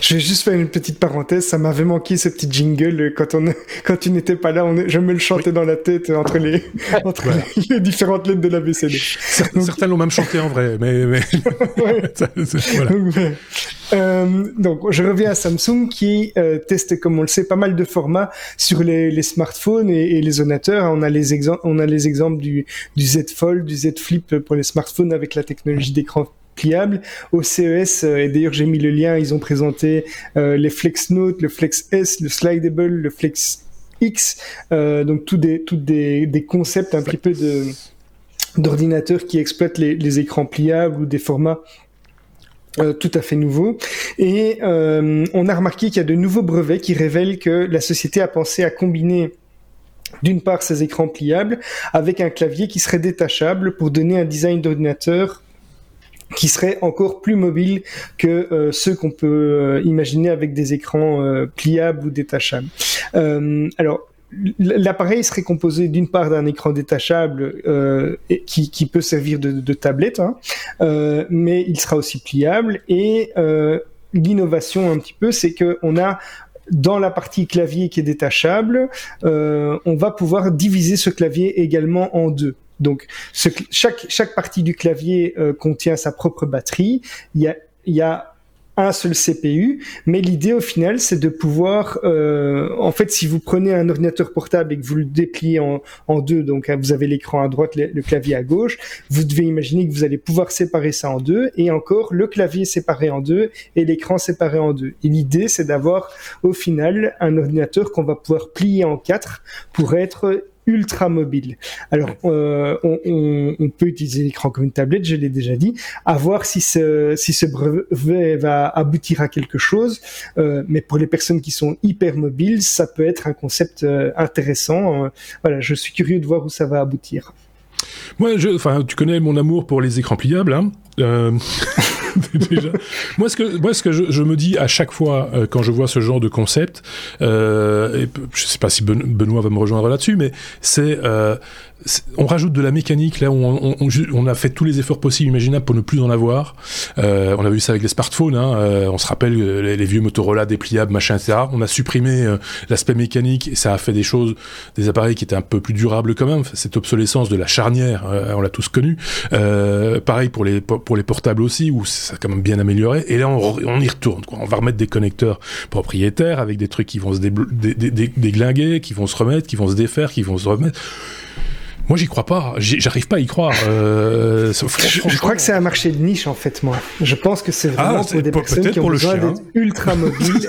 Je vais juste faire une petite parenthèse. Ça m'avait manqué ce petit jingle quand on, quand tu n'étais pas là. On, je me le chantais oui. dans la tête entre les, entre les, différentes lettres de la BCD. Certains, donc... certains l'ont même chanté en vrai, mais, mais... ça, voilà. donc, euh, donc, je reviens à Samsung qui euh, teste, comme on le sait, pas mal de formats sur les, les smartphones et, et, les ordinateurs. On a les exemples, on a les exemples du, du Z Fold, du Z Flip pour les smartphones avec la technologie d'écran pliable. Au CES, euh, et d'ailleurs j'ai mis le lien, ils ont présenté euh, les Flex Note, le Flex S, le Slidable, le Flex X, donc tous des, toutes des, des concepts un petit peu de d'ordinateurs qui exploitent les, écrans pliables ou des formats euh, tout à fait nouveau. Et euh, on a remarqué qu'il y a de nouveaux brevets qui révèlent que la société a pensé à combiner d'une part ces écrans pliables avec un clavier qui serait détachable pour donner un design d'ordinateur qui serait encore plus mobile que euh, ceux qu'on peut imaginer avec des écrans pliables ou détachables. alors L'appareil serait composé d'une part d'un écran détachable euh, qui, peut servir de, tablette, hein, euh, mais il sera aussi pliable. Et euh, l'innovation un petit peu, c'est que on a dans la partie clavier qui est détachable, euh, on va pouvoir diviser ce clavier également en deux. Donc chaque, chaque partie du clavier euh, contient sa propre batterie. Il y a, y a un seul CPU, mais l'idée au final c'est de pouvoir, euh, en fait si vous prenez un ordinateur portable et que vous le dépliez en, en deux, donc hein, vous avez l'écran à droite, le, clavier à gauche, vous devez imaginer que vous allez pouvoir séparer ça en deux, et encore le clavier séparé en deux et l'écran séparé en deux. Et l'idée c'est d'avoir au final un ordinateur qu'on va pouvoir plier en quatre pour être ultra mobile. Alors, euh, on, on, peut utiliser l'écran comme une tablette, je l'ai déjà dit, à voir si ce, si ce brevet va aboutir à quelque chose. Euh, mais pour les personnes qui sont hyper mobiles, ça peut être un concept euh, intéressant. Euh, voilà, je suis curieux de voir où ça va aboutir. Moi, je, enfin, tu connais mon amour pour les écrans pliables. Hein euh, Moi, ce que, moi, ce que je, me dis à chaque fois euh, quand je vois ce genre de concept, euh, et je sais pas si Benoît va me rejoindre là-dessus, mais c'est euh, on rajoute de la mécanique là où on, on, a fait tous les efforts possibles imaginables pour ne plus en avoir. Euh, on a vu ça avec les smartphones. Hein, euh, on se rappelle les, vieux Motorola dépliables, machin, etc. On a supprimé l'aspect mécanique et ça a fait des choses, des appareils qui étaient un peu plus durables quand même. Cette obsolescence de la charnière, on l'a tous connu. pareil pour les pour les portables aussi où ça a quand même bien amélioré. Et là on, y retourne. On va remettre des connecteurs propriétaires avec des trucs qui vont se déglinguer, qui vont se remettre, qui vont se défaire, qui vont se remettre. Moi, j'y crois pas. J'arrive pas à y croire. Euh, je, crois que c'est un marché de niche, en fait, moi. Je pense que c'est vraiment ah, pour des personnes qui ont besoin d'être ultra mobiles.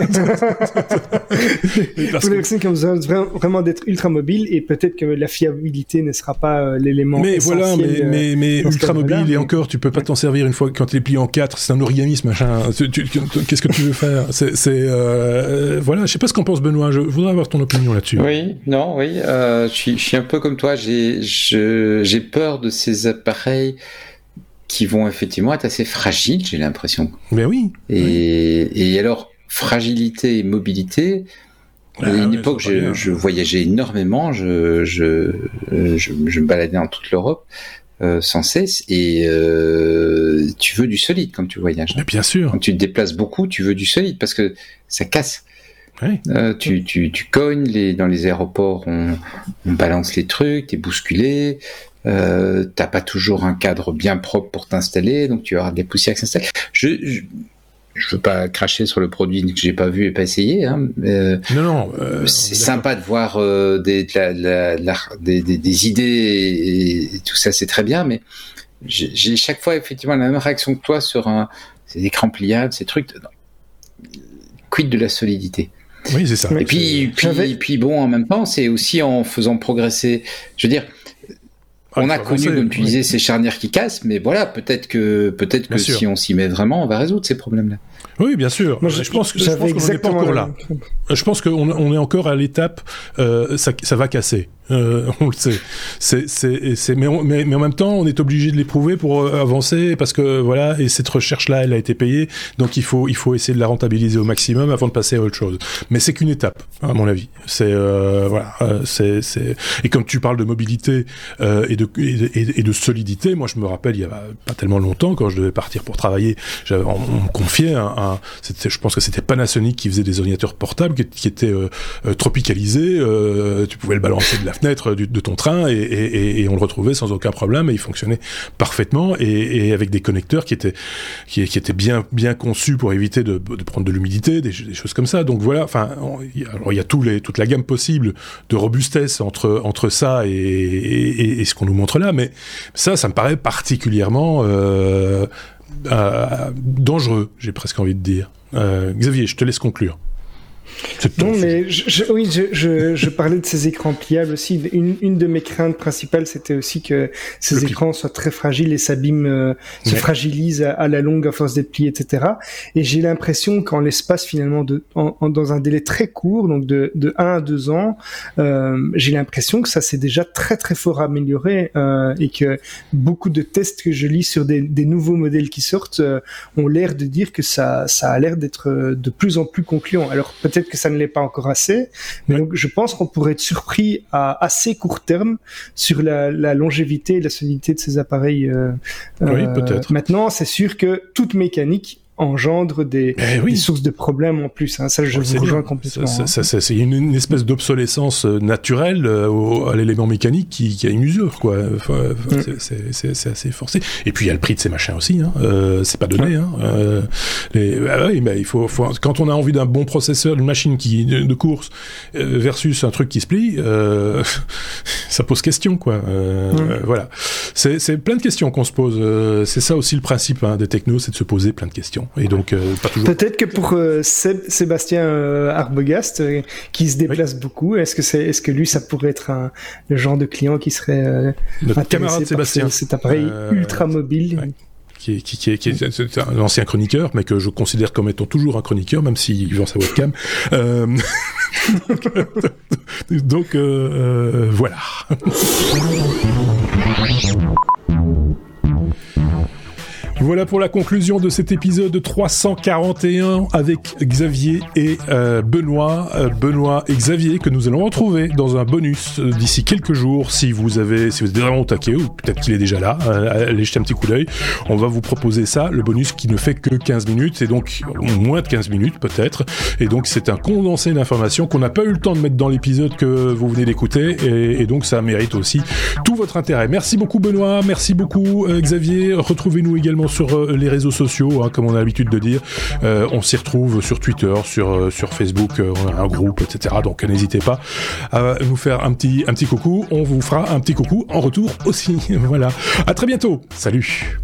pour les personnes qui ont besoin vraiment d'être ultra mobiles et peut-être que la fiabilité ne sera pas euh, l'élément Mais voilà, mais, mais, mais ultra mobile et encore, tu peux pas t'en servir une fois quand tu es plié en quatre. C'est un origanisme, machin. Qu'est-ce que tu veux faire? C'est, euh, voilà. Je sais pas ce qu'en pense Benoît. Je voudrais avoir ton opinion là-dessus. Oui, non, oui. Euh, je, suis, je suis un peu comme toi. J'ai j'ai peur de ces appareils qui vont effectivement être assez fragiles, j'ai l'impression. Mais oui. Et, et alors, fragilité et mobilité, à une époque, je, je, voyageais énormément, je, je, je, je me baladais dans toute l'Europe euh, sans cesse, et euh, tu veux du solide quand tu voyages. Mais bien sûr. Quand tu te déplaces beaucoup, tu veux du solide parce que ça casse. Euh, tu, tu, tu cognes, les, dans les aéroports, on, on balance les trucs, t'es bousculé, euh, t'as pas toujours un cadre bien propre pour t'installer, donc tu auras des poussières qui s'installent. Je, je, veux pas cracher sur le produit que j'ai pas vu et pas essayé. Hein, euh, non, non. Euh, c'est sympa de voir des, la, des, des, des, idées et, et, tout ça, c'est très bien, mais j'ai chaque fois effectivement la même réaction que toi sur un, ces écrans pliables, ces trucs. Quid de la solidité? Oui, c'est ça. Et puis, puis, puis, bon, en même temps, c'est aussi en faisant progresser. Je veux dire, ah, on a connu, comme tu disais, ces charnières qui cassent, mais voilà, peut-être que, peut-être que si on s'y met vraiment, on va résoudre ces problèmes-là. Oui, bien sûr. Moi, je, je, pense que je pense encore là. Je pense qu'on on est encore à l'étape, euh, ça, ça va casser. Euh, on le sait. C'est, c'est, c'est, mais, mais, mais, en même temps, on est obligé de l'éprouver pour euh, avancer parce que voilà, et cette recherche-là, elle a été payée, donc il faut, il faut essayer de la rentabiliser au maximum avant de passer à autre chose. Mais c'est qu'une étape, à mon avis. C'est euh, voilà, euh, c'est, c'est. Et comme tu parles de mobilité euh, et de et, et, de solidité, moi je me rappelle il y a pas tellement longtemps quand je devais partir pour travailler, on, on me confiait un, c'était, je pense que c'était Panasonic qui faisait des ordinateurs portables qui, étaient tropicalisés, tu pouvais le balancer de la fenêtre de ton train et, on le retrouvait sans aucun problème et il fonctionnait parfaitement et, avec des connecteurs qui étaient bien conçus pour éviter de, prendre de l'humidité, des, choses comme ça. Donc voilà, enfin, il y a toute la gamme possible de robustesse entre ça et, ce qu'on nous montre là, mais ça, ça me paraît particulièrement euh, euh, dangereux, j'ai presque envie de dire. Euh, Xavier, je te laisse conclure. Non, mais je, oui, je, je, je, parlais de ces écrans pliables aussi. Une, une de mes craintes principales, c'était aussi que ces écrans soient très fragiles et s'abîment, euh, se fragilisent à, la longue à force d'être pliés, etc. Et j'ai l'impression qu'en l'espace finalement de, en, dans un délai très court, donc de, de 1 à 2 ans, euh, j'ai l'impression que ça s'est déjà très très fort amélioré euh, et que beaucoup de tests que je lis sur des, des nouveaux modèles qui sortent euh, ont l'air de dire que ça, ça a l'air d'être euh, de plus en plus concluant. Alors peut-être que ça ne l'est pas encore assez, mais donc je pense qu'on pourrait être surpris à assez court terme sur la, la longévité et la solidité de ces appareils. Euh, oui, peut-être. Maintenant, c'est sûr que toute mécanique engendre des, eh des, sources de problèmes en plus. Hein. Ça, je vous rejoins complètement. Ça, ça, ça, c'est une, une, espèce d'obsolescence euh, naturelle euh, au, à l'élément mécanique qui, qui, a une usure, quoi. Enfin, mm. C'est assez forcé. Et puis il y a le prix de ces machins aussi. Hein. Euh, c'est pas donné. Hein. Euh, les, ah oui, mais il faut, faut, quand on a envie d'un bon processeur, d'une machine qui de, de course euh, versus un truc qui se plie, ça pose question, quoi. Mm. Voilà. C'est plein de questions qu'on se pose. c'est ça aussi le principe hein, des technos, c'est de se poser plein de questions. Et donc, euh, pas toujours. Peut-être que pour euh, Sébastien euh, Arbogast, qui se déplace beaucoup, est-ce que c'est, est-ce que lui, ça pourrait être un, le genre de client qui serait notre camarade Sébastien, cet appareil ultra mobile. Qui est, qui, qui, est, qui est, un ancien chroniqueur, mais que je considère comme étant toujours un chroniqueur, même s'il vend sa webcam. euh, donc, euh, voilà. Voilà pour la conclusion de cet épisode 341 avec Xavier et euh, Benoît. Euh, Benoît et Xavier que nous allons retrouver dans un bonus euh, d'ici quelques jours si vous avez, si vous êtes vraiment au taquet ou peut-être qu'il est déjà là, allez jeter un petit coup d'œil. On va vous proposer ça, le bonus qui ne fait que 15 minutes et donc moins de 15 minutes peut-être. Et donc c'est un condensé d'informations qu'on n'a pas eu le temps de mettre dans l'épisode que vous venez d'écouter et, et, donc ça mérite aussi tout votre intérêt. Merci beaucoup Benoît, merci beaucoup Xavier. Retrouvez-nous également sur euh, les réseaux sociaux, hein, comme on a l'habitude de dire. Euh, on s'y retrouve sur Twitter, sur euh, Facebook, on a un groupe, etc. Donc n'hésitez pas à nous faire un petit un petit coucou. On vous fera un petit coucou en retour aussi. voilà. À très bientôt. Salut.